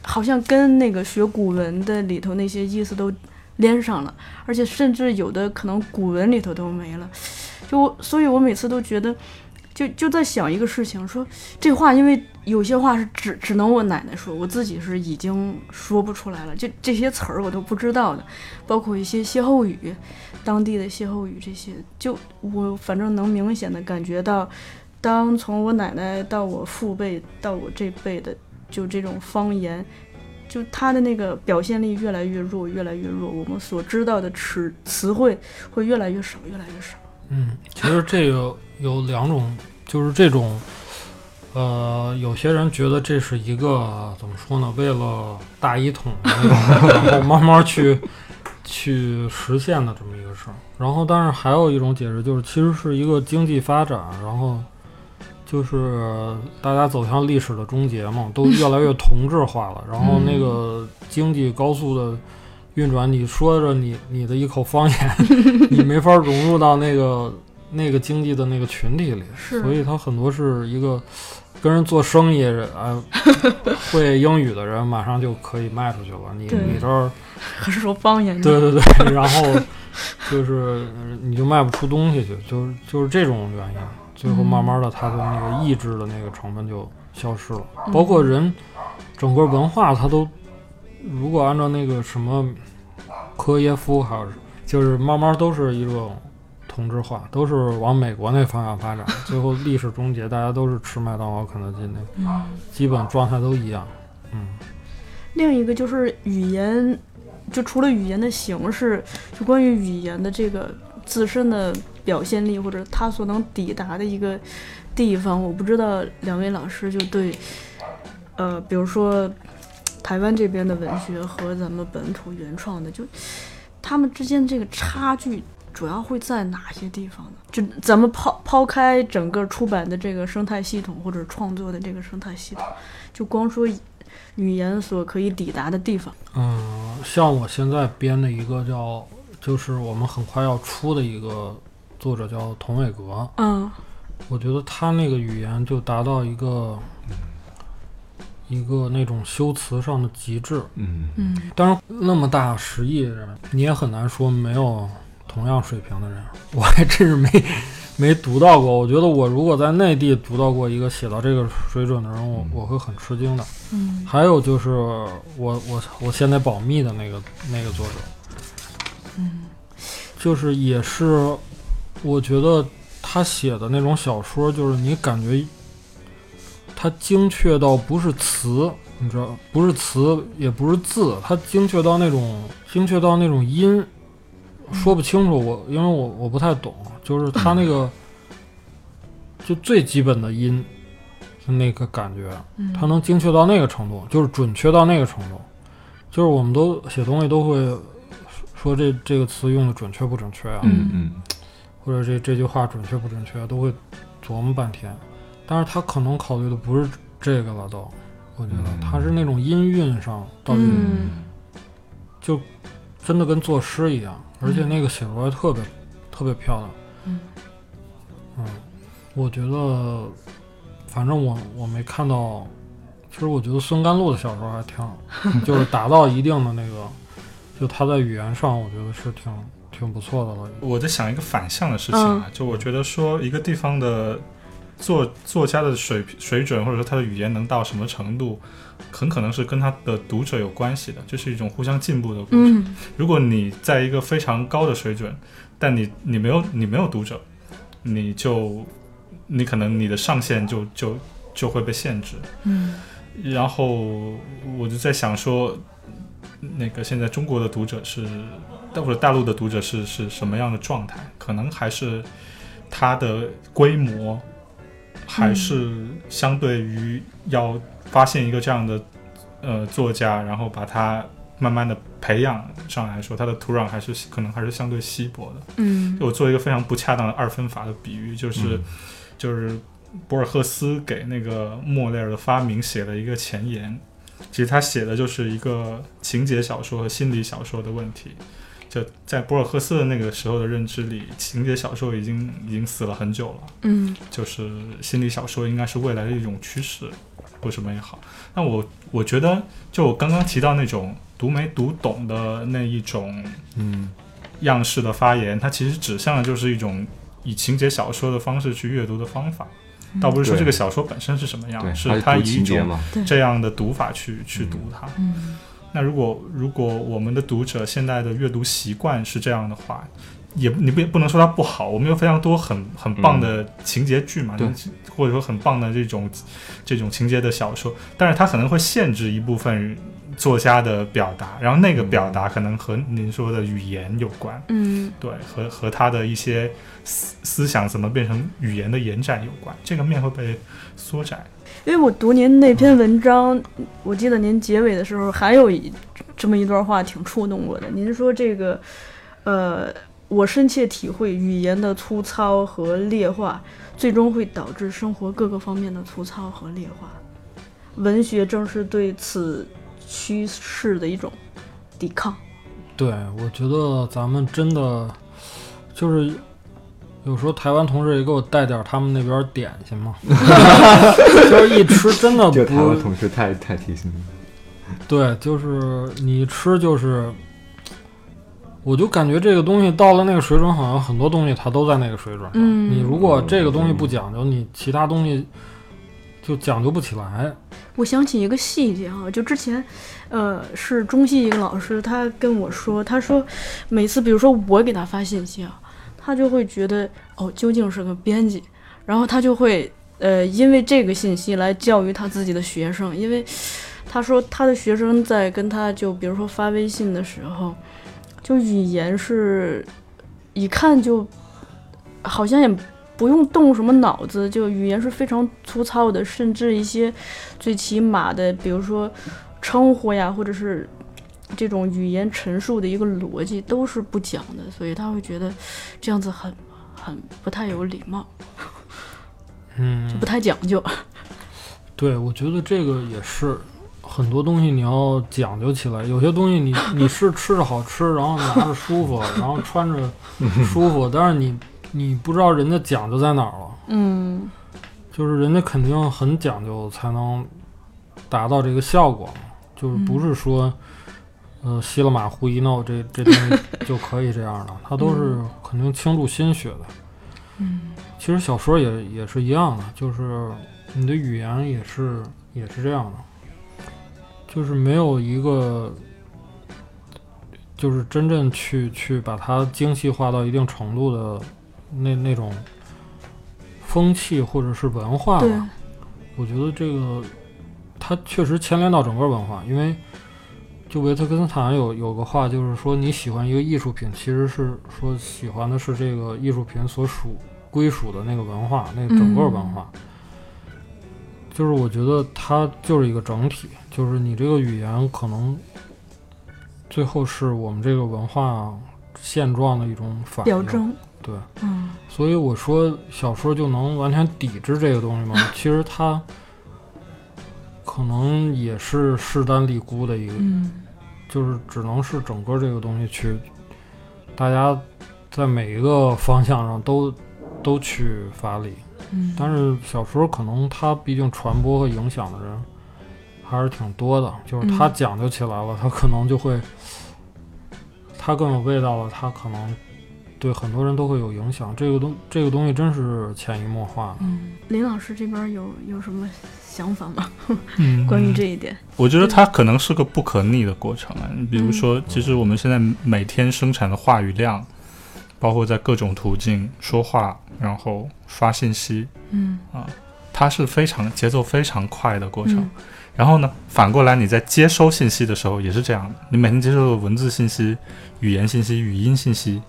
好像跟那个学古文的里头那些意思都连上了，而且甚至有的可能古文里头都没了。就我所以，我每次都觉得，就就在想一个事情，说这话，因为有些话是只只能我奶奶说，我自己是已经说不出来了，就这些词儿我都不知道的，包括一些歇后语，当地的歇后语这些，就我反正能明显的感觉到，当从我奶奶到我父辈到我这辈的。就这种方言，就他的那个表现力越来越弱，越来越弱。我们所知道的词词汇会越来越少，越来越少。嗯，其实这个有两种，就是这种，呃，有些人觉得这是一个怎么说呢？为了大一统，然后慢慢去去实现的这么一个事儿。然后，但是还有一种解释，就是其实是一个经济发展，然后。就是大家走向历史的终结嘛，都越来越同质化了。然后那个经济高速的运转，你说着你你的一口方言，你没法融入到那个那个经济的那个群体里，所以它很多是一个跟人做生意，啊，会英语的人马上就可以卖出去了。你你这儿，可是说方言，对对对，然后就是你就卖不出东西去，就是就是这种原因。最后慢慢的，它的那个意志的那个成分就消失了，嗯包括人整个文化，它都如果按照那个什么科耶夫，还有就是慢慢都是一种同质化，都是往美国那方向发展，最后历史终结，大家都是吃麦当劳、肯德基那，嗯，基本状态都一样。嗯，另一个就是语言，就除了语言的形式，就关于语言的这个自身的表现力，或者它所能抵达的一个地方，我不知道两位老师就对，呃，比如说台湾这边的文学和咱们本土原创的，就他们之间这个差距。主要会在哪些地方呢？就咱们抛抛开整个出版的这个生态系统，或者创作的这个生态系统，就光说语言所可以抵达的地方。嗯，像我现在编的一个叫，就是我们很快要出的一个作者叫童伟格。嗯，我觉得他那个语言就达到一个一个那种修辞上的极致。嗯嗯当然，那么大十亿人，你也很难说没有同样水平的人。我还真是没 没读到过。我觉得我如果在内地读到过一个写到这个水准的人，我我会很吃惊的。嗯还有就是我我我现在保密的那个那个作者，嗯就是也是我觉得他写的那种小说，就是你感觉他精确到不是词，你知道，不是词，也不是字，它精确到那种精确到那种音，说不清楚。我因为我我不太懂，就是它那个 就最基本的音，就那个感觉。嗯，它能精确到那个程度，就是准确到那个程度，就是我们都写东西都会说这这个词用的准确不准确啊，嗯嗯或者这这句话准确不准确，都会琢磨半天。但是他可能考虑的不是这个了，都，我觉得嗯。他是那种音韵上到底嗯。就真的跟作诗一样，而且那个写出来特别特别漂亮。嗯。嗯，我觉得，反正我我没看到，其实我觉得孙甘露的小说还挺好，就是达到一定的那个，就他在语言上，我觉得是挺挺不错的了。我在想一个反向的事情啊，就我觉得说一个地方的作作家的水平水准，或者说他的语言能到什么程度，很可能是跟他的读者有关系的，这是一种互相进步的过程。嗯如果你在一个非常高的水准，但你你没有你没有读者，你就你可能你的上限就就就会被限制。嗯然后我就在想说，那个现在中国的读者是，或者大陆的读者是是什么样的状态？可能还是它的规模，还是相对于要发现一个这样的呃作家，然后把他慢慢的培养上来说，他的土壤还是可能还是相对稀薄的。嗯我做一个非常不恰当的二分法的比喻，就是、嗯就是博尔赫斯给那个莫雷尔的发明写了一个前言，其实他写的就是一个情节小说和心理小说的问题。就在博尔赫斯的那个时候的认知里，情节小说已经已经死了很久了，嗯。就是心理小说应该是未来的一种趋势，或什么也好。那我我觉得，就我刚刚提到那种读没读懂的那一种嗯。样式的发言，它其实指向的就是一种以情节小说的方式去阅读的方法，倒不是说这个小说本身是什么样，是它以一种这样的读法去去读它。嗯那如果如果我们的读者现在的阅读习惯是这样的话，也你不不能说它不好，我们有非常多很很棒的情节剧嘛，对。或者说很棒的这种这种情节的小说，但是它可能会限制一部分作家的表达，然后那个表达可能和您说的语言有关，嗯。对，和和他的一些思思想怎么变成语言的延展有关，这个面会被缩窄。因为我读您那篇文章，我记得您结尾的时候还有一这么一段话挺触动我的。您说这个，呃，我深切体会语言的粗糙和劣化，最终会导致生活各个方面的粗糙和劣化。文学正是对此趋势的一种抵抗。对，我觉得咱们真的就是有时候台湾同事也给我带点他们那边点心嘛，就是一吃真的 这个台湾同事太太贴心了。对，就是你吃就是，我就感觉这个东西到了那个水准，好像很多东西它都在那个水准上。嗯你如果这个东西不讲究，你其他东西就讲究不起来。我想起一个细节哈，就之前，呃，是中戏一个老师，他跟我说，他说每次比如说我给他发信息啊，他就会觉得哦，究竟是个编辑，然后他就会呃，因为这个信息来教育他自己的学生，因为他说他的学生在跟他就比如说发微信的时候，就语言是一看就好像也不用动什么脑子，就语言是非常粗糙的，甚至一些最起码的，比如说称呼呀，或者是这种语言陈述的一个逻辑都是不讲的，所以他会觉得这样子很很不太有礼貌，嗯就，不太讲究。对，我觉得这个也是很多东西你要讲究起来。有些东西你 你是吃着好吃，然后拿着舒服，然后穿着舒服，但是你你不知道人家讲究在哪儿了。嗯就是人家肯定很讲究才能达到这个效果嘛，就是不是说，呃，稀了马虎一闹这这东西 就可以这样了，他都是肯定倾注心血的。嗯其实小说也也是一样的，就是你的语言也是也是这样的，就是没有一个，就是真正去去把它精细化到一定程度的那那种风气或者是文化对，吧。我觉得这个它确实牵连到整个文化，因为就维特根斯坦有有个话，就是说你喜欢一个艺术品，其实是说喜欢的是这个艺术品所属归属的那个文化，那个整个文化。就是我觉得它就是一个整体，就是你这个语言可能最后是我们这个文化现状的一种反应。表征。对，嗯所以我说小说就能完全抵制这个东西吗？其实它可能也是势单力孤的一个，嗯。就是只能是整个这个东西去，大家在每一个方向上都都去发力。嗯，但是小说可能它毕竟传播和影响的人还是挺多的，就是它嗯。讲究起来了，它可能就会，它更有味道了，它可能对很多人都会有影响。这个东这个东西真是潜移默化的。嗯，林老师这边有有什么想法吗？嗯 关于这一点？我觉得它可能是个不可逆的过程啊。你比如嗯说，其实我们现在每天生产的话语量，包括在各种途径说话，然后发信息，嗯啊它是非常节奏非常快的过程。嗯然后呢，反过来你在接收信息的时候也是这样的，你每天接受的文字信息、语言信息、语音信息，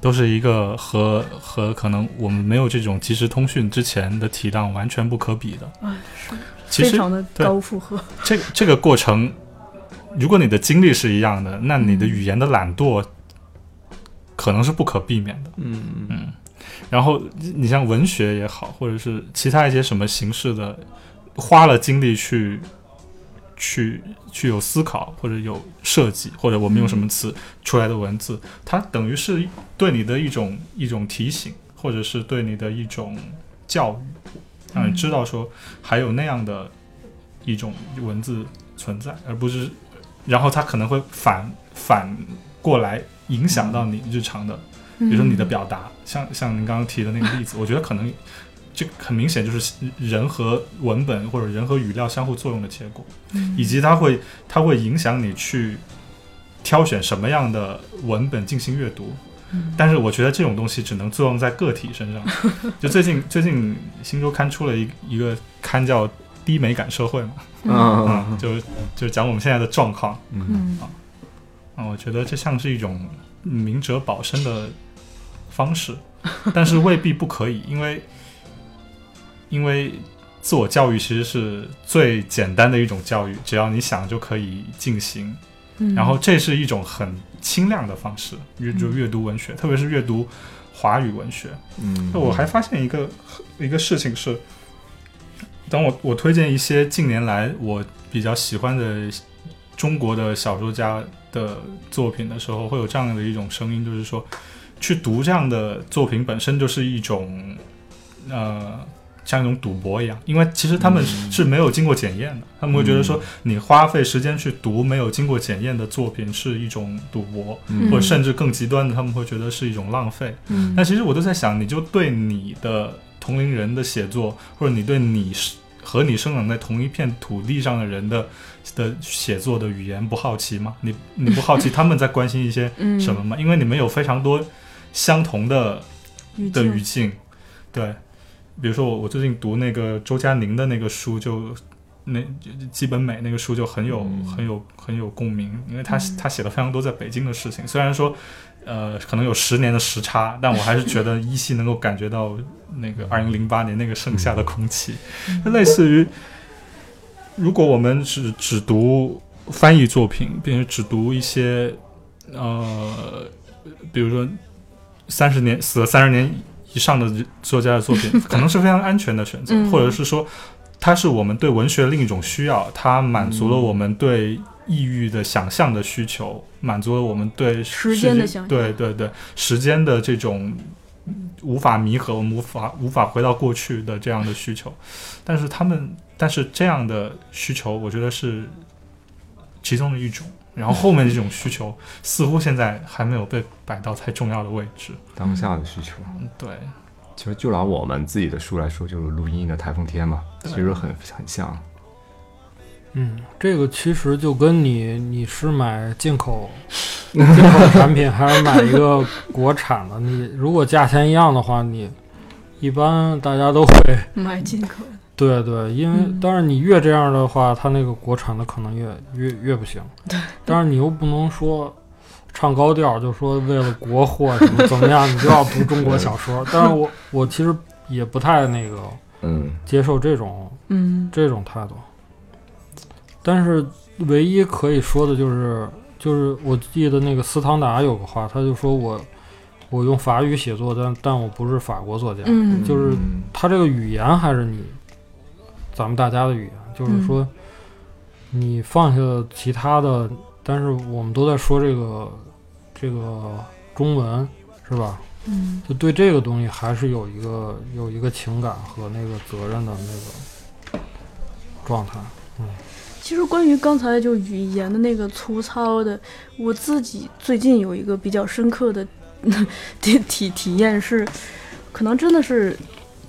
都是一个和和可能我们没有这种即时通讯之前的体量完全不可比的。啊，是其实非常的高负荷。这这个过程，如果你的经历是一样的，那你的语言的懒惰可能是不可避免的。嗯嗯嗯，然后你像文学也好，或者是其他一些什么形式的，花了精力去去去有思考或者有设计，或者我们用什么词出来的文字，它等于是对你的一种一种提醒，或者是对你的一种教育，让你知道说还有那样的一种文字存在，而不是，然后它可能会反反过来影响到你日常的。比比如说你的表达，像像您刚刚提的那个例子，我觉得可能这很明显就是人和文本或者人和语料相互作用的结果，嗯以及它会它会影响你去挑选什么样的文本进行阅读。嗯但是我觉得这种东西只能作用在个体身上。就最近最近《新周刊》出了一一个刊叫《低美感社会》嘛，嗯嗯，就就讲我们现在的状况。嗯嗯啊，我觉得这像是一种明哲保身的方式，但是未必不可以，因为因为自我教育其实是最简单的一种教育，只要你想就可以进行。嗯，然后这是一种很清亮的方式，阅就阅读文学，特别是阅读华语文学。嗯，那我还发现一个一个事情是，当我我推荐一些近年来我比较喜欢的中国的小说家的作品的时候，会有这样的一种声音，就是说，去读这样的作品本身就是一种，呃。像一种赌博一样，因为其实他们嗯。是没有经过检验的，他们会觉得说，你花费时间去读没有经过检验的作品是一种赌博，嗯。或者甚至更极端的，他们会觉得是一种浪费。嗯。那其实我都在想，你就对你的同龄人的写作，或者你对你是和你生长在同一片土地上的人的的写作的语言不好奇吗？你你不好奇他们在关心一些嗯什么吗？因为你们有非常多相同的的语，境，对，比如说我我最近读那个周佳宁的那个书就。那基本美那个书就很有、嗯。很有很有共鸣，因为他、嗯。他写了非常多在北京的事情，虽然说呃可能有十年的时差，但我还是觉得依稀能够感觉到那个二零零八年那个盛夏的空气，就类似于如果我们只只读翻译作品，并且只读一些呃，比如说三十年死了三十年以上的作家的作品，可能是非常安全的选择，嗯或者是说它是我们对文学另一种需要，它满足了我们对抑郁的想象的需求，满足了我们对时间的想象对对对，时间的这种无法弥合，我们无法无法回到过去的这样的需求。但是他们，但是这样的需求，我觉得是其中的一种。然后后面这种需求似乎现在还没有被摆到太重要的位置。当下的需求。嗯，对，其实就拿我们自己的书来说，就是录音的台风天嘛，其实很很像。嗯，这个其实就跟你你是买进口进口产品，还是买一个国产的，你如果价钱一样的话，你一般大家都会买进口的，对对，因为嗯但是你越这样的话，它那个国产的可能越越越不行。对，但是你又不能说唱高调，就说为了国货怎么怎么样，你就要读中国小说。但是我我其实也不太那个嗯，接受这种嗯这种态度。但是唯一可以说的就是，就是我记得那个斯汤达有个话，他就说我我用法语写作，但但我不是法国作家。嗯，就是嗯他这个语言还是你咱们大家的语言，就是说你放下其他的，但是我们都在说这个这个中文是吧？嗯就对这个东西还是有一个有一个情感和那个责任的那个状态。嗯其实关于刚才就语言的那个粗糙的，我自己最近有一个比较深刻的 体体体验是，可能真的是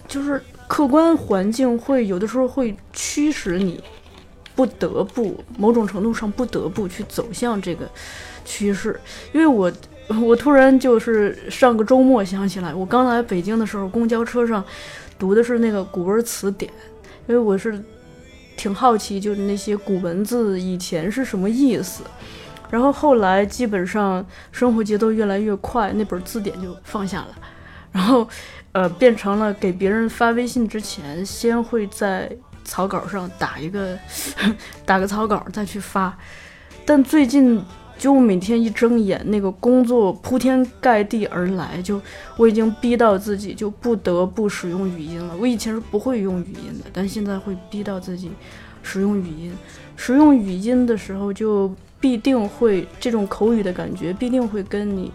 就是客观环境会有的时候会驱使你不得不某种程度上不得不去走向这个趋势，因为我。我突然就是上个周末想起来，我刚来北京的时候，公交车上读的是那个古文词典，因为我是挺好奇，就是那些古文字以前是什么意思。然后后来基本上生活节奏越来越快，那本字典就放下了，然后呃变成了给别人发微信之前，先会在草稿上打一个 打个草稿再去发。但最近就每天一睁眼，那个工作铺天盖地而来，就我已经逼到自己就不得不使用语音了。我以前是不会用语音的，但现在会逼到自己使用语音。使用语音的时候，就必定会这种口语的感觉，必定会跟你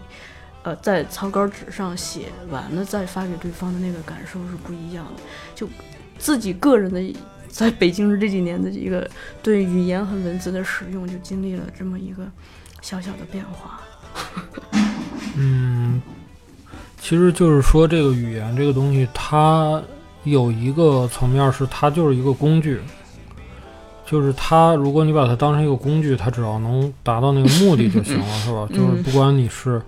呃在草稿纸上写完了再发给对方的那个感受是不一样的。就自己个人的在北京这几年的一个对语言和文字的使用，就经历了这么一个小小的变化。嗯，其实就是说这个语言这个东西，它有一个层面是它就是一个工具，就是它如果你把它当成一个工具，它只要能达到那个目的就行了，是吧？就是不管你是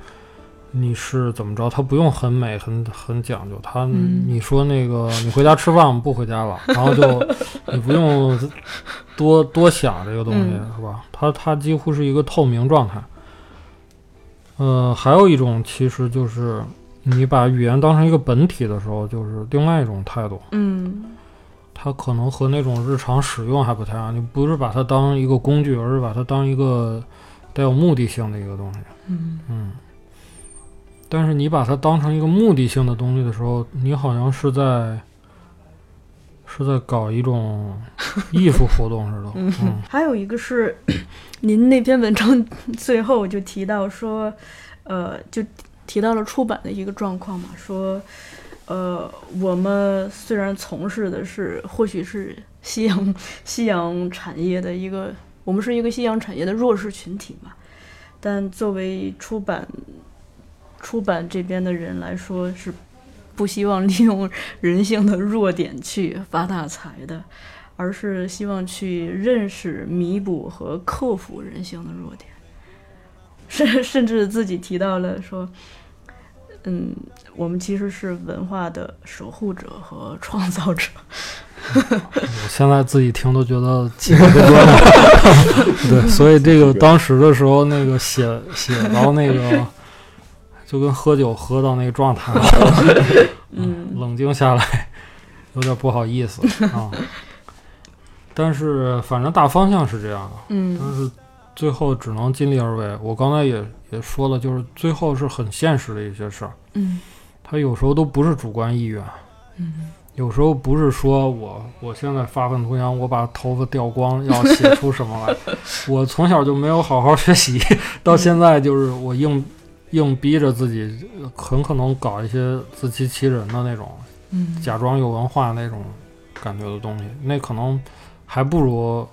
你是怎么着，它不用很美很很讲究，它嗯你说那个你回家吃饭吗不回家了，然后就你不用多多想这个东西，嗯是吧？它它几乎是一个透明状态。呃，还有一种其实就是你把语言当成一个本体的时候，就是另外一种态度。嗯它可能和那种日常使用还不太一样。你不是把它当一个工具，而是把它当一个带有目的性的一个东西。嗯嗯。但是你把它当成一个目的性的东西的时候，你好像是在是在搞一种 艺术活动似的。嗯嗯还有一个是，您那篇文章最后就提到说，呃，就提到了出版的一个状况嘛，说，呃，我们虽然从事的是或许是夕阳夕阳产业的一个，我们是一个夕阳产业的弱势群体嘛，但作为出版出版这边的人来说，是不希望利用人性的弱点去发大财的。而是希望去认识、弥补和克服人性的弱点，甚甚至自己提到了说，嗯，我们其实是文化的守护者和创造者。我现在自己听都觉得鸡皮疙瘩。对，所以这个当时的时候，那个写写到那个，就跟喝酒喝到那个状态了，嗯冷静下来，有点不好意思 啊。但是反正大方向是这样的，嗯但嗯是最后只能尽力而为。我刚才也也说了，就是最后是很现实的一些事儿，嗯他有时候都不是主观意愿。嗯有时候不是说我我现在发愤图强，我把头发掉光要写出什么来。我从小就没有好好学习，到现在就是我硬硬逼着自己，很可能搞一些自欺欺人的那种，嗯，假装有文化那种感觉的东西，那可能还不如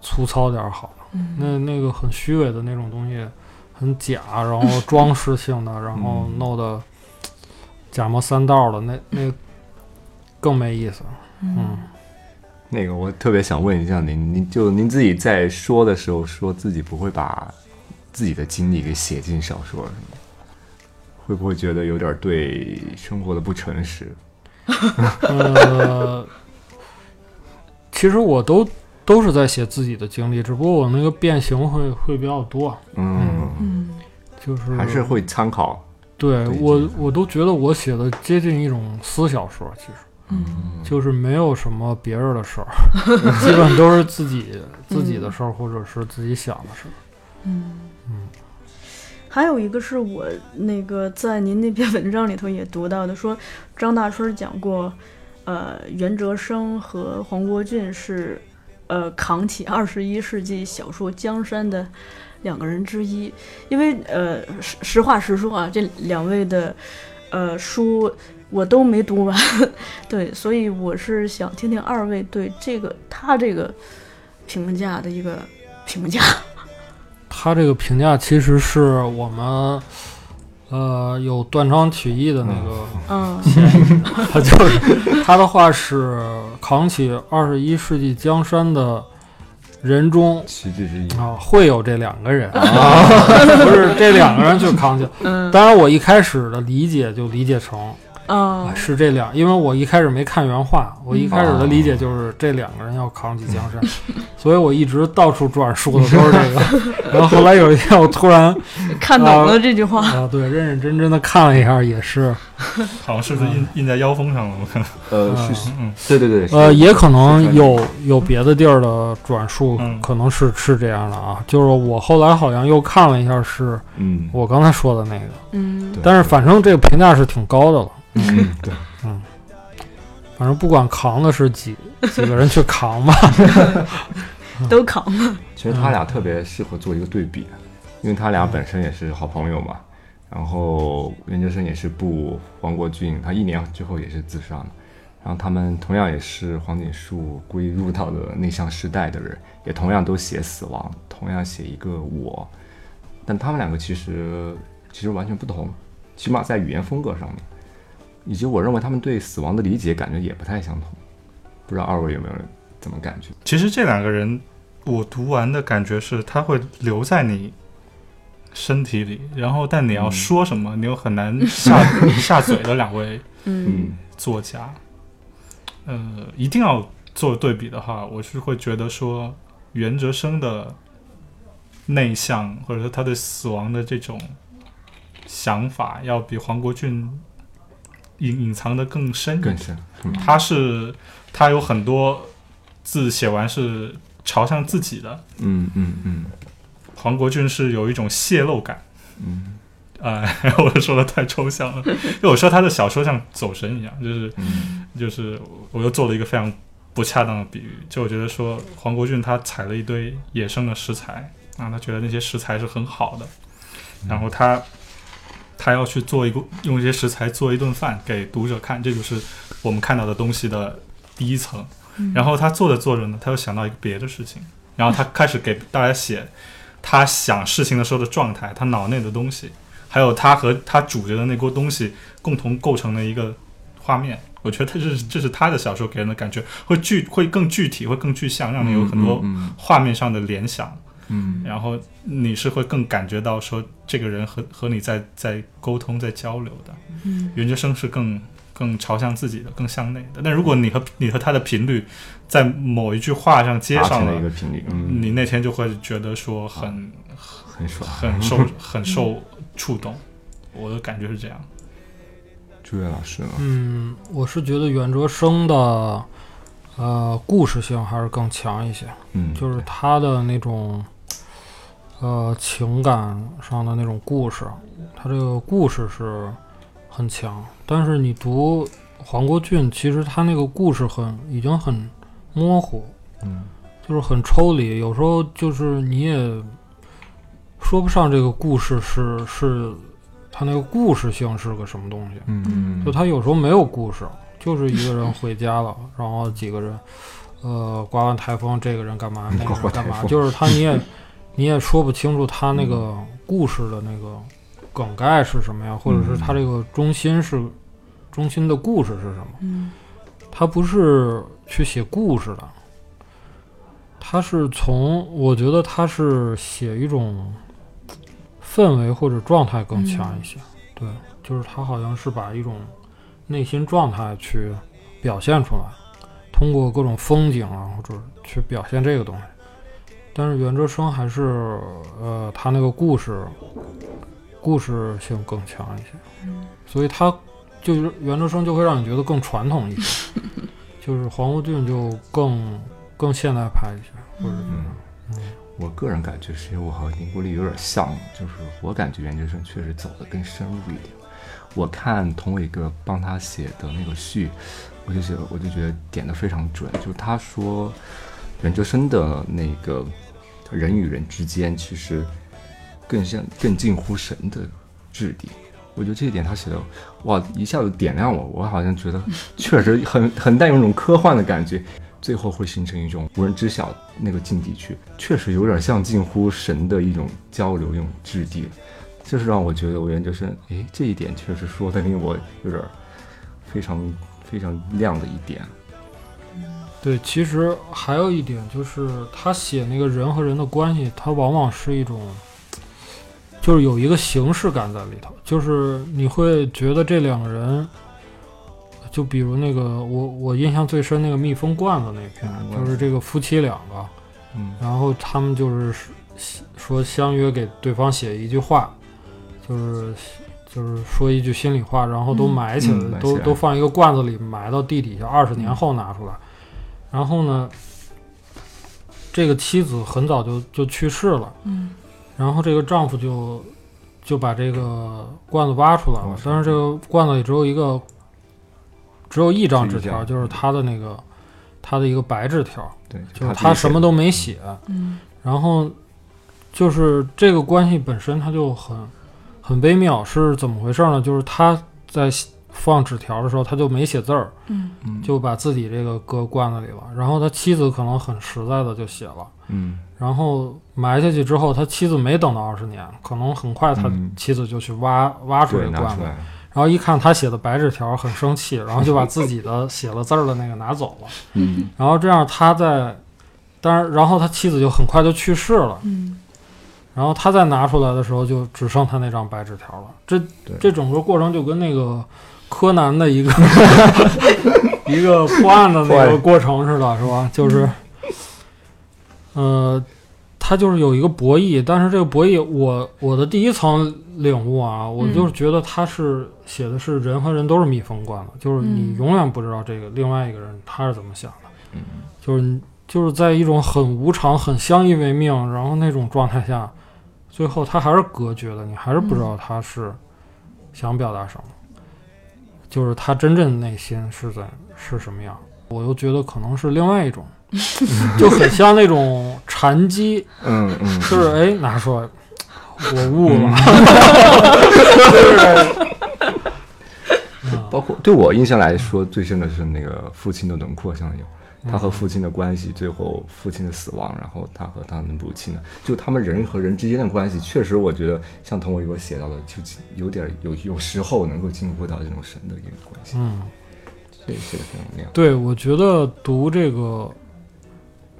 粗糙点儿好。嗯。那那个很虚伪的那种东西，很假，然后装饰性的，然后嗯。弄得假模三道的，那那更没意思。嗯。嗯，那个我特别想问一下您，您就您自己在说的时候，说自己不会把自己的经历给写进小说，是吗？会不会觉得有点对生活的不诚实？呃，其实我都都是在写自己的经历，只不过我那个变形会会比较多，嗯，嗯就是还是会参考。对对我我都觉得我写的接近一种私小说，其实嗯就是没有什么别人的事儿，基本都是自己自己的事儿，或者是自己想的事儿。嗯嗯还有一个是我那个在您那篇文章里头也读到的，说张大春讲过，呃，袁哲生和黄国俊是，呃，扛起 二十一世纪小说江山的两个人之一。因为呃，实实话实说啊，这两位的呃书我都没读完，对，所以我是想听听二位对这个他这个评价的一个评价。他这个评价其实是我们呃有断章取义的那个嗯 他就是他的话是扛起二十一世纪江山的人中奇迹之一。啊，会有这两个人 啊，不是这两个人去扛起。嗯当然，我一开始的理解就理解成啊啊是这两，因为我一开始没看原话，我一开始的理解就是这两个人要扛起江山，所以我一直到处转述的都是这个。然后后来有一天，我突然 看懂了这句话。啊，对，认认真真的看了一下，也是 好像是不是印印在腰封上了？我看，呃，嗯是，嗯对对对，呃，也可能有有别的地儿的转述，嗯可能是是这样的啊。就是我后来好像又看了一下，是嗯，我刚才说的那个，嗯但是反正这个评价是挺高的了。嗯对，反正不管扛的是几 几个人去扛吧，都扛吧。其实他俩特别适合做一个对比，因为他俩本身也是好朋友嘛。然后研究生也是步黄国俊，他一年之后也是自杀的。然后他们同样也是黄锦树归入到了内向时代的人，也同样都写死亡，同样写一个我。但他们两个其实其实完全不同，起码在语言风格上面，以及我认为他们对死亡的理解感觉也不太相同。不知道二位有没有怎么感觉？其实这两个人，我读完的感觉是，他会留在你身体里，然后但你要嗯说什么，你又很难下 下嘴的两位嗯作家。呃，一定要做对比的话，我是会觉得说，袁哲生的内向，或者说他对死亡的这种想法，要比黄国俊隐隐藏的更深。更。深，嗯。他是他有很多字写完是朝向自己的，嗯嗯嗯。黄国俊是有一种泄露感。嗯。哎，我说的太抽象了，因为我说他的小说像走神一样，就是嗯。就是我又做了一个非常不恰当的比喻，就我觉得说黄国俊他采了一堆野生的食材啊，他觉得那些食材是很好的，然后他他要去做一个用一些食材做一顿饭给读者看，这就是我们看到的东西的第一层。然后他做着做着呢，他又想到一个别的事情，然后他开始给大家写他想事情的时候的状态，他脑内的东西，还有他和他煮着的那锅东西共同构成的一个画面。我觉得这是这是他的小说给人的感觉会具会更具体，会更具象，让你有很多嗯画面上的联想。嗯然后你是会更感觉到说这个人和和你在在沟通在交流的。嗯原觉生是更更朝向自己的，更向内的。但如果你和你和他的频率在某一句话上接达成了一上了，个频率，嗯，你那天就会觉得说很很爽。很受 很受触动。我的感觉是这样。朱越老师呢？嗯，我是觉得袁哲生的呃故事性还是更强一些，嗯，就是他的那种呃情感上的那种故事，他这个故事是很强。但是你读黄国俊，其实他那个故事很已经很模糊，嗯就是很抽离，有时候就是你也说不上这个故事是是他那个故事性是个什么东西。嗯，就他有时候没有故事，就是一个人回家了，然后几个人，呃，刮完台风，这个人干嘛，那个人干嘛，就是他你也你也说不清楚他那个故事的那个梗概是什么呀，或者是他这个中心是中心的故事是什么？嗯他不是去写故事的，他是从我觉得他是写一种氛围或者状态更强一些。对，就是他好像是把一种内心状态去表现出来，通过各种风景啊，或者去表现这个东西。但是袁哲生还是呃，他那个故事故事性更强一些，所以他就是袁哲生就会让你觉得更传统一些，就是黄国俊就更更现代派一些，或者嗯，我个人感觉是因为我和林国立有点像，就是我感觉袁哲生确实走得更深入一点。我看童伟哥帮他写的那个序，我就觉得我就觉得点的非常准，就是他说袁哲生的那个人与人之间其实更像更近乎神的质地。我觉得这一点他写的哇，一下子点亮我，我好像觉得 确实很很带有一种科幻的感觉。最后会形成一种无人知晓那个境地去，确实有点像近乎神的一种交流、一种质地就。是让我觉得我研究生，诶，这一点确实说的令我有点非常非常亮的一点。对，其实还有一点就是，他写那个人和人的关系，他往往是一种，就是有一个形式感在里头，就是你会觉得这两个人，就比如那个我我印象最深那个蜜蜂罐子那篇，就是这个夫妻两个，嗯然后他们就是说相约给对方写一句话，就是就是说一句心里话，然后都嗯埋起来，嗯埋起来都都放一个罐子里埋到地底下，二十年后拿出来。然后呢，这个妻子很早就就去世了，嗯然后这个丈夫就就把这个罐子挖出来了但是这个罐子里只有一个只有一张纸条，就是他的那个他的一个白纸条，对，就是他他什么都没写。嗯然后就是这个关系本身它就很很微妙，是怎么回事呢？就是他在放纸条的时候，他就没写字儿，嗯嗯就把自己这个搁罐子里了。然后他妻子可能很实在的就写了，嗯然后埋下去之后，他妻子没等到二十年，可能很快他嗯妻子就去挖挖出这个罐子，然后一看他写的白纸条，很生气，然后就把自己的 写了字儿的那个拿走了。嗯然后这样他在，当然，然后他妻子就很快就去世了。嗯然后他再拿出来的时候，就只剩他那张白纸条了。这这整个过程就跟那个柯南的一个 一个破案的那个过程似的，是吧？就是，呃，他就是有一个博弈，但是这个博弈，我我的第一层领悟啊，我就是觉得他是写的是人和人都是密封罐的，就是你嗯。永远不知道这个另外一个人他是怎么想的，嗯。就是就是在一种很无常、很相依为命，然后那种状态下，最后他还是隔绝的，你还是不知道他是想表达什么，就是他真正内心是在是什么样。我又觉得可能是另外一种，就很像那种禅机，嗯嗯，就是哎拿出来，我悟了，是 包括对我印象来说最深的是那个父亲的轮廓像有。他和父亲的关系，最后父亲的死亡，然后他和他的母亲呢，就他们人和人之间的关系，确实我觉得像童伟我写到的，就有点有有时候能够进入到这种神的一个关系，嗯。这写的非常亮。对，我觉得读这个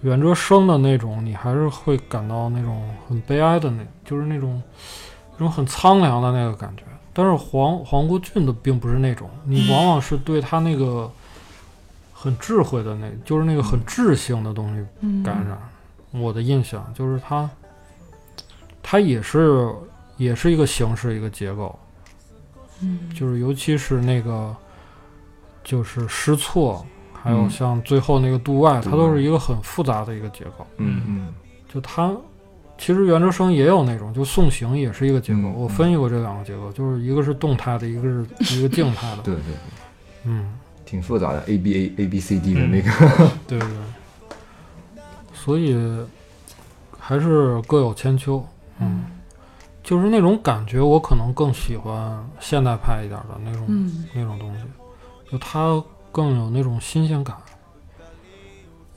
袁哲生的那种，你还是会感到那种很悲哀的那，就是那种那种很苍凉的那个感觉。但是黄黄国俊的并不是那种，你往往是对他那个很智慧的那，就是那个很智性的东西嗯感染。我的印象就是它，它也是也是一个形式一个结构，嗯就是尤其是那个就是失措，还有嗯像最后那个度外，它都是一个很复杂的一个结构。嗯嗯就它其实袁哲生也有那种，就送行也是一个结构。嗯我分析过这两个结构，就是一个是动态的，一个是一个静态的。对对对，嗯，挺复杂的 A B A A B C D 的嗯那个，对对。所以还是各有千秋。嗯，就是那种感觉，我可能更喜欢现代派一点的那种、嗯那种东西，就它更有那种新鲜感。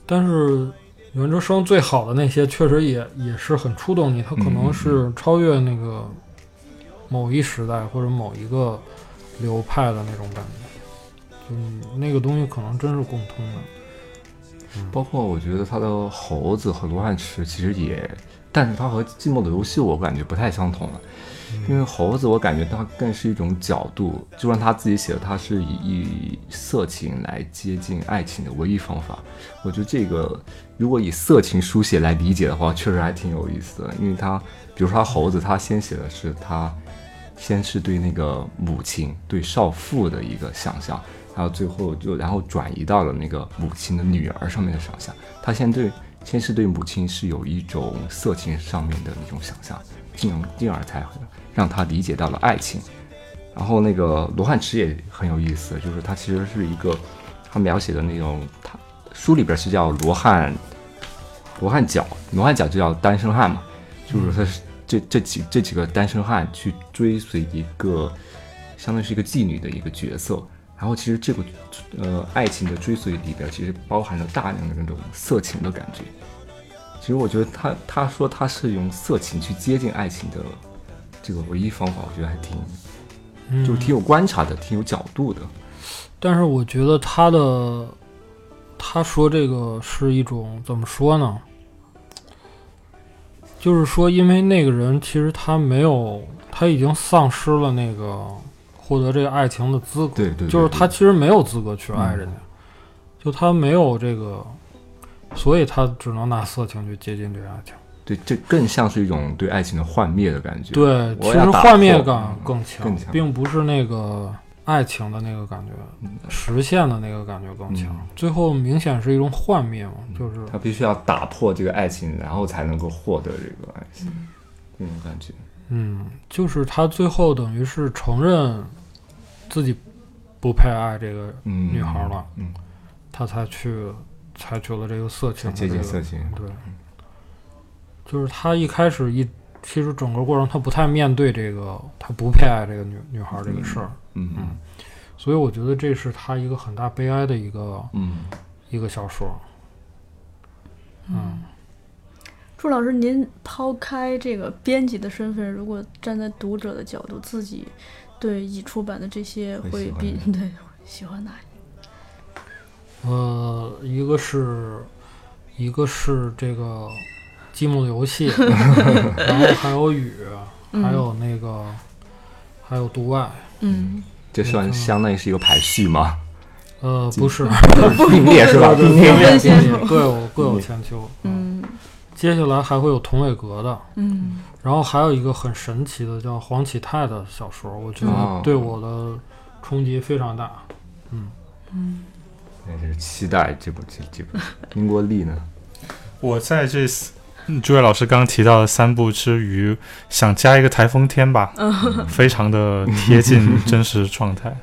但是袁哲生最好的那些，确实也也是很触动你，它可能是超越那个某一时代或者某一个流派的那种感觉，就那个东西可能真是共通的。包括我觉得他的猴子和罗汉池其实也，但是它和寂寞的游戏我感觉不太相同了，因为猴子我感觉它更是一种角度，就让他自己写的，它是以以色情来接近爱情的唯一方法。我觉得这个如果以色情书写来理解的话，确实还挺有意思的，因为他比如说他猴子，他先写的是他先是对那个母亲对少妇的一个想象。然后最后就然后转移到了那个母亲的女儿上面的想象。他先对先是对母亲是有一种色情上面的那种想象，进而进而才让他理解到了爱情。然后那个罗汉池也很有意思，就是他其实是一个他描写的那种，他书里边是叫罗汉罗汉脚，罗汉脚就叫单身汉嘛，就是他这这几这几个单身汉去追随一个相当于是一个妓女的一个角色。然后其实这个呃爱情的追随里边，其实包含了大量的那种色情的感觉。其实我觉得他他说他是用色情去接近爱情的这个唯一方法，我觉得还挺嗯，就是挺有观察的，挺有角度的。但是我觉得他的他说这个是一种怎么说呢？就是说，因为那个人其实他没有，他已经丧失了那个获得这个爱情的资格，对对对就是他其实没有资格去爱嗯人家，就他没有这个，所以他只能拿色情去接近这个爱情。对，这更像是一种对爱情的幻灭的感觉。对，其实幻灭感嗯更强，更强并不是那个爱情的那个感觉，实现的那个感觉更强。嗯最后明显是一种幻灭嘛，就是他必须要打破这个爱情，然后才能够获得这个爱情，这种感觉。嗯，就是他最后等于是承认自己不配爱这个嗯，女孩了，嗯，他才去采取了这个色情接的这个近色情。对，就是他一开始一，其实整个过程他不太面对这个他不配爱这个女女孩这个事儿，嗯嗯所以我觉得这是他一个很大悲哀的一个嗯，一个小说。嗯，朱老师，您抛开这个编辑的身份，如果站在读者的角度，自己对已出版的这些会会喜欢比 对喜欢哪一呃，一个是一个是这个积木游戏，然后还有雨，嗯还有那个还有独外。嗯，这算相当于是一个排序吗？呃，不是，并列是吧？并各有各有千秋。嗯接下来还会有童伟格的，嗯然后还有一个很神奇的叫黄启泰的小说，我觉哦得对我的冲击非常大。嗯嗯也是期待这部这这部。英国力呢？我在这四朱越老师刚刚提到的三部之余，想加一个台风天吧，非常的贴近真实状态。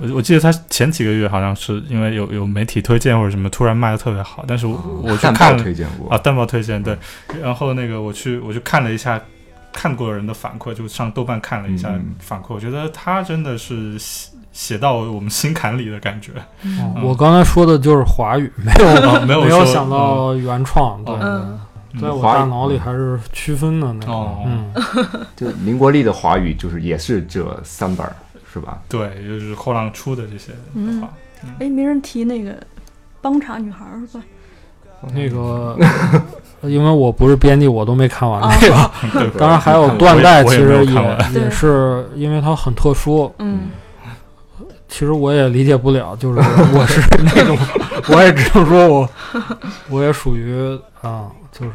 我我记得他前几个月好像是因为有有媒体推荐或者什么，突然卖的特别好，但是我我去看了推荐过啊，淡报推荐对，然后那个我去我去看了一下看过人的反馈，就上豆瓣看了一下嗯反馈，我觉得他真的是写写到我们心坎里的感觉，我刚才说的就是华语，没有啊没有没有想到原创，对，嗯在我大脑里还是区分的那哦种。嗯，就林国立的华语就是也是这三本儿是吧？对，就是后浪出的这些的话，哎，没人提那个帮茶女孩儿是吧？那个，因为我不是编辑，我都没看完哦那个。当然还有断代，其实也也是因为它很特殊。嗯其实我也理解不了，就是 我是那种，我也只能说我，我也属于啊，就是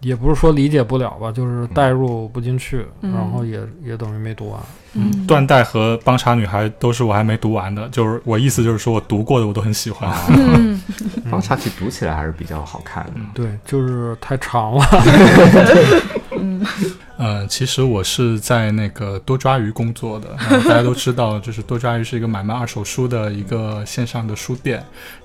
也不是说理解不了吧，就是代入不进去，嗯然后也也等于没读完。嗯，断代和帮查女孩都是我还没读完的，就是我意思就是说我读过的我都很喜欢。嗯 方茶其实读起来还是比较好看的。对，就是太长了。嗯。呃，其实我是在那个多抓鱼工作的，然后大家都知道，就是多抓鱼是一个买卖二手书的一个线上的书店，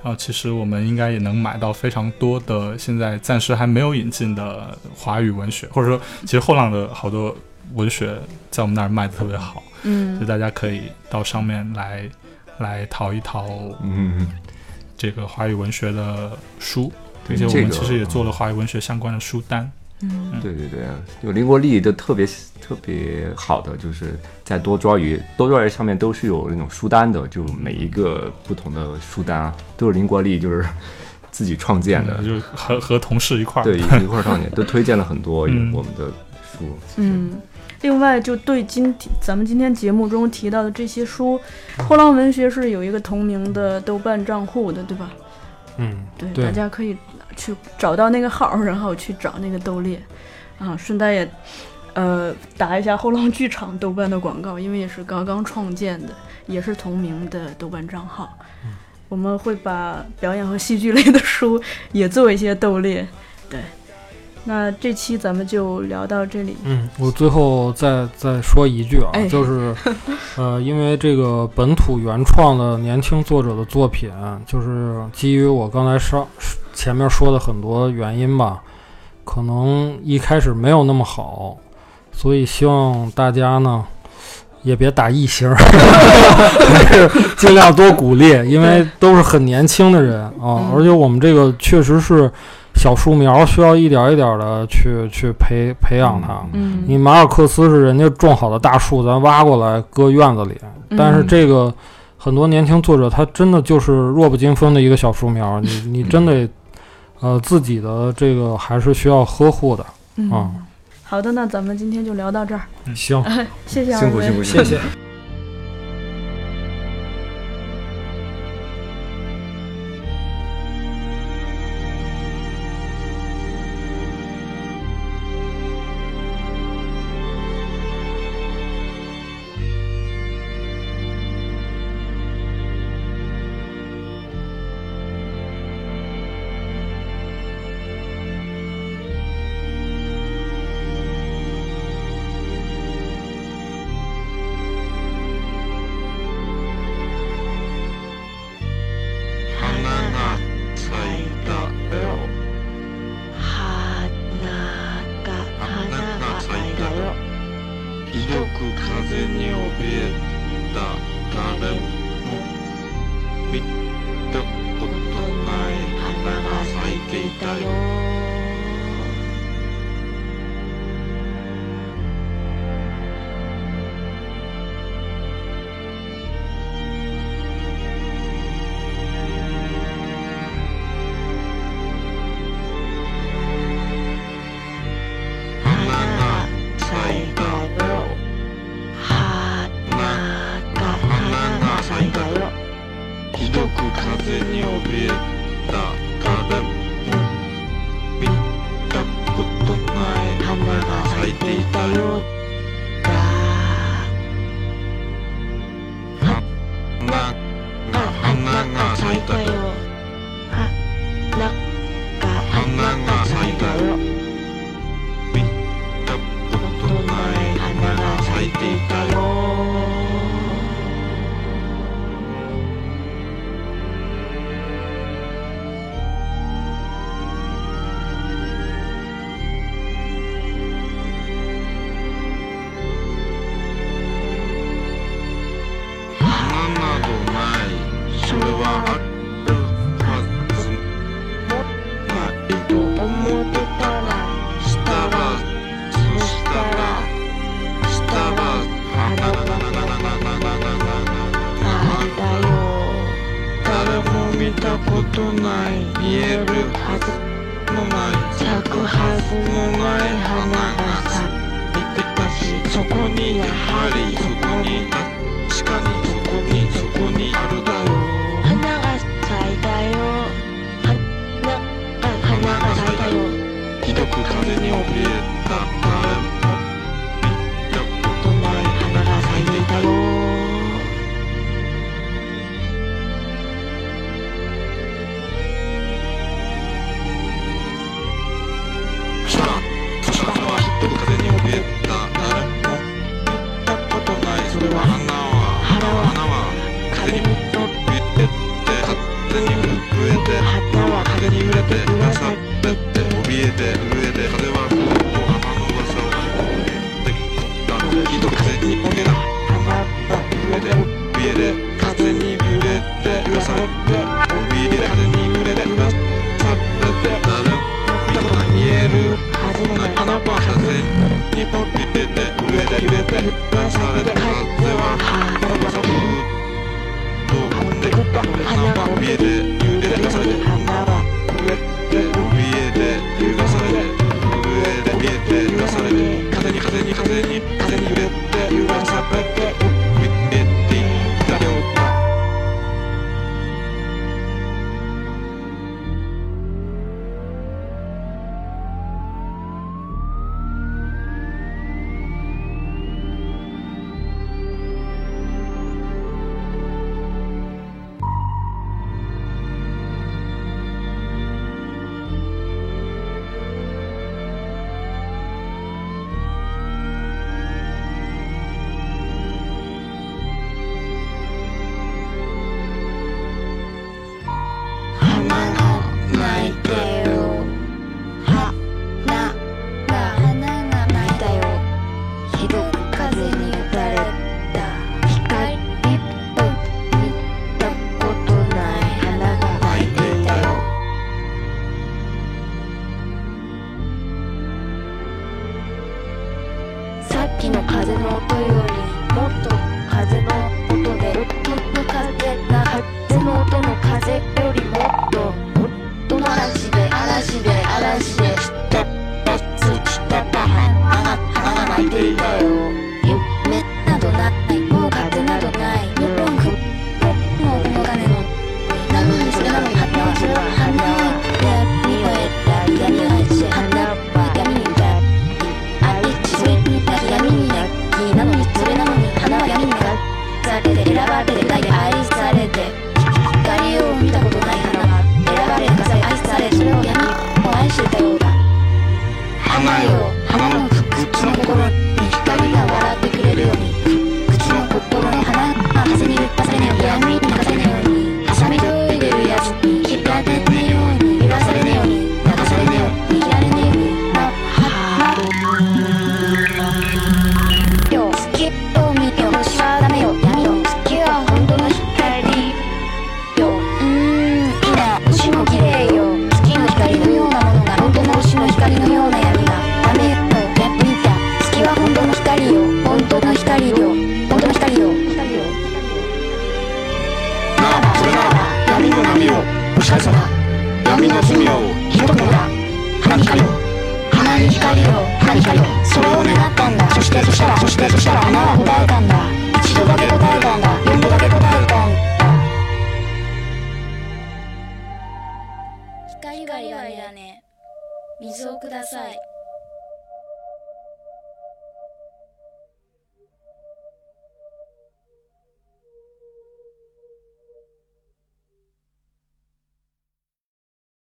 然后其实我们应该也能买到非常多的现在暂时还没有引进的华语文学，或者说其实后浪的好多文学在我们那儿卖的特别好，嗯。所以嗯大家可以到上面来来淘一淘嗯，这个华语文学的书，并且我们其实也做了华语文学相关的书单。嗯对对对，有林国立的特别特别好的，就是在多抓鱼，多抓鱼上面都是有那种书单的，就每一个不同的书单啊，都是林国立就是自己创建的，就和和同事一块儿，对，一 一块儿创建，都推荐了很多嗯我们的书。嗯。另外，就对今天咱们今天节目中提到的这些书，后浪文学是有一个同名的豆瓣账户的，对吧？嗯，对，对大家可以去找到那个号，然后去找那个豆列，啊，顺带也呃打一下后浪剧场豆瓣的广告，因为也是刚刚创建的，也是同名的豆瓣账号。我们会把表演和戏剧类的书也做一些豆列，对。那这期咱们就聊到这里。嗯，我最后再再说一句啊，哎就是，呃，因为这个本土原创的年轻作者的作品，就是基于我刚才上前面说的很多原因吧，可能一开始没有那么好，所以希望大家呢也别打一星儿，还 是尽量多鼓励，因为都是很年轻的人啊，嗯。而且我们这个确实是小树苗，需要一点一点的去去培培养它。嗯，你马尔克斯是人家种好的大树，咱挖过来搁院子里，但是嗯这个很多年轻作者，他真的就是弱不禁风的一个小树苗，你你真得呃自己的这个还是需要呵护的。嗯啊好的，那咱们今天就聊到这儿，行，谢谢二位。辛苦辛苦，谢谢。你别打打盹，别打盹，奈何花谢了。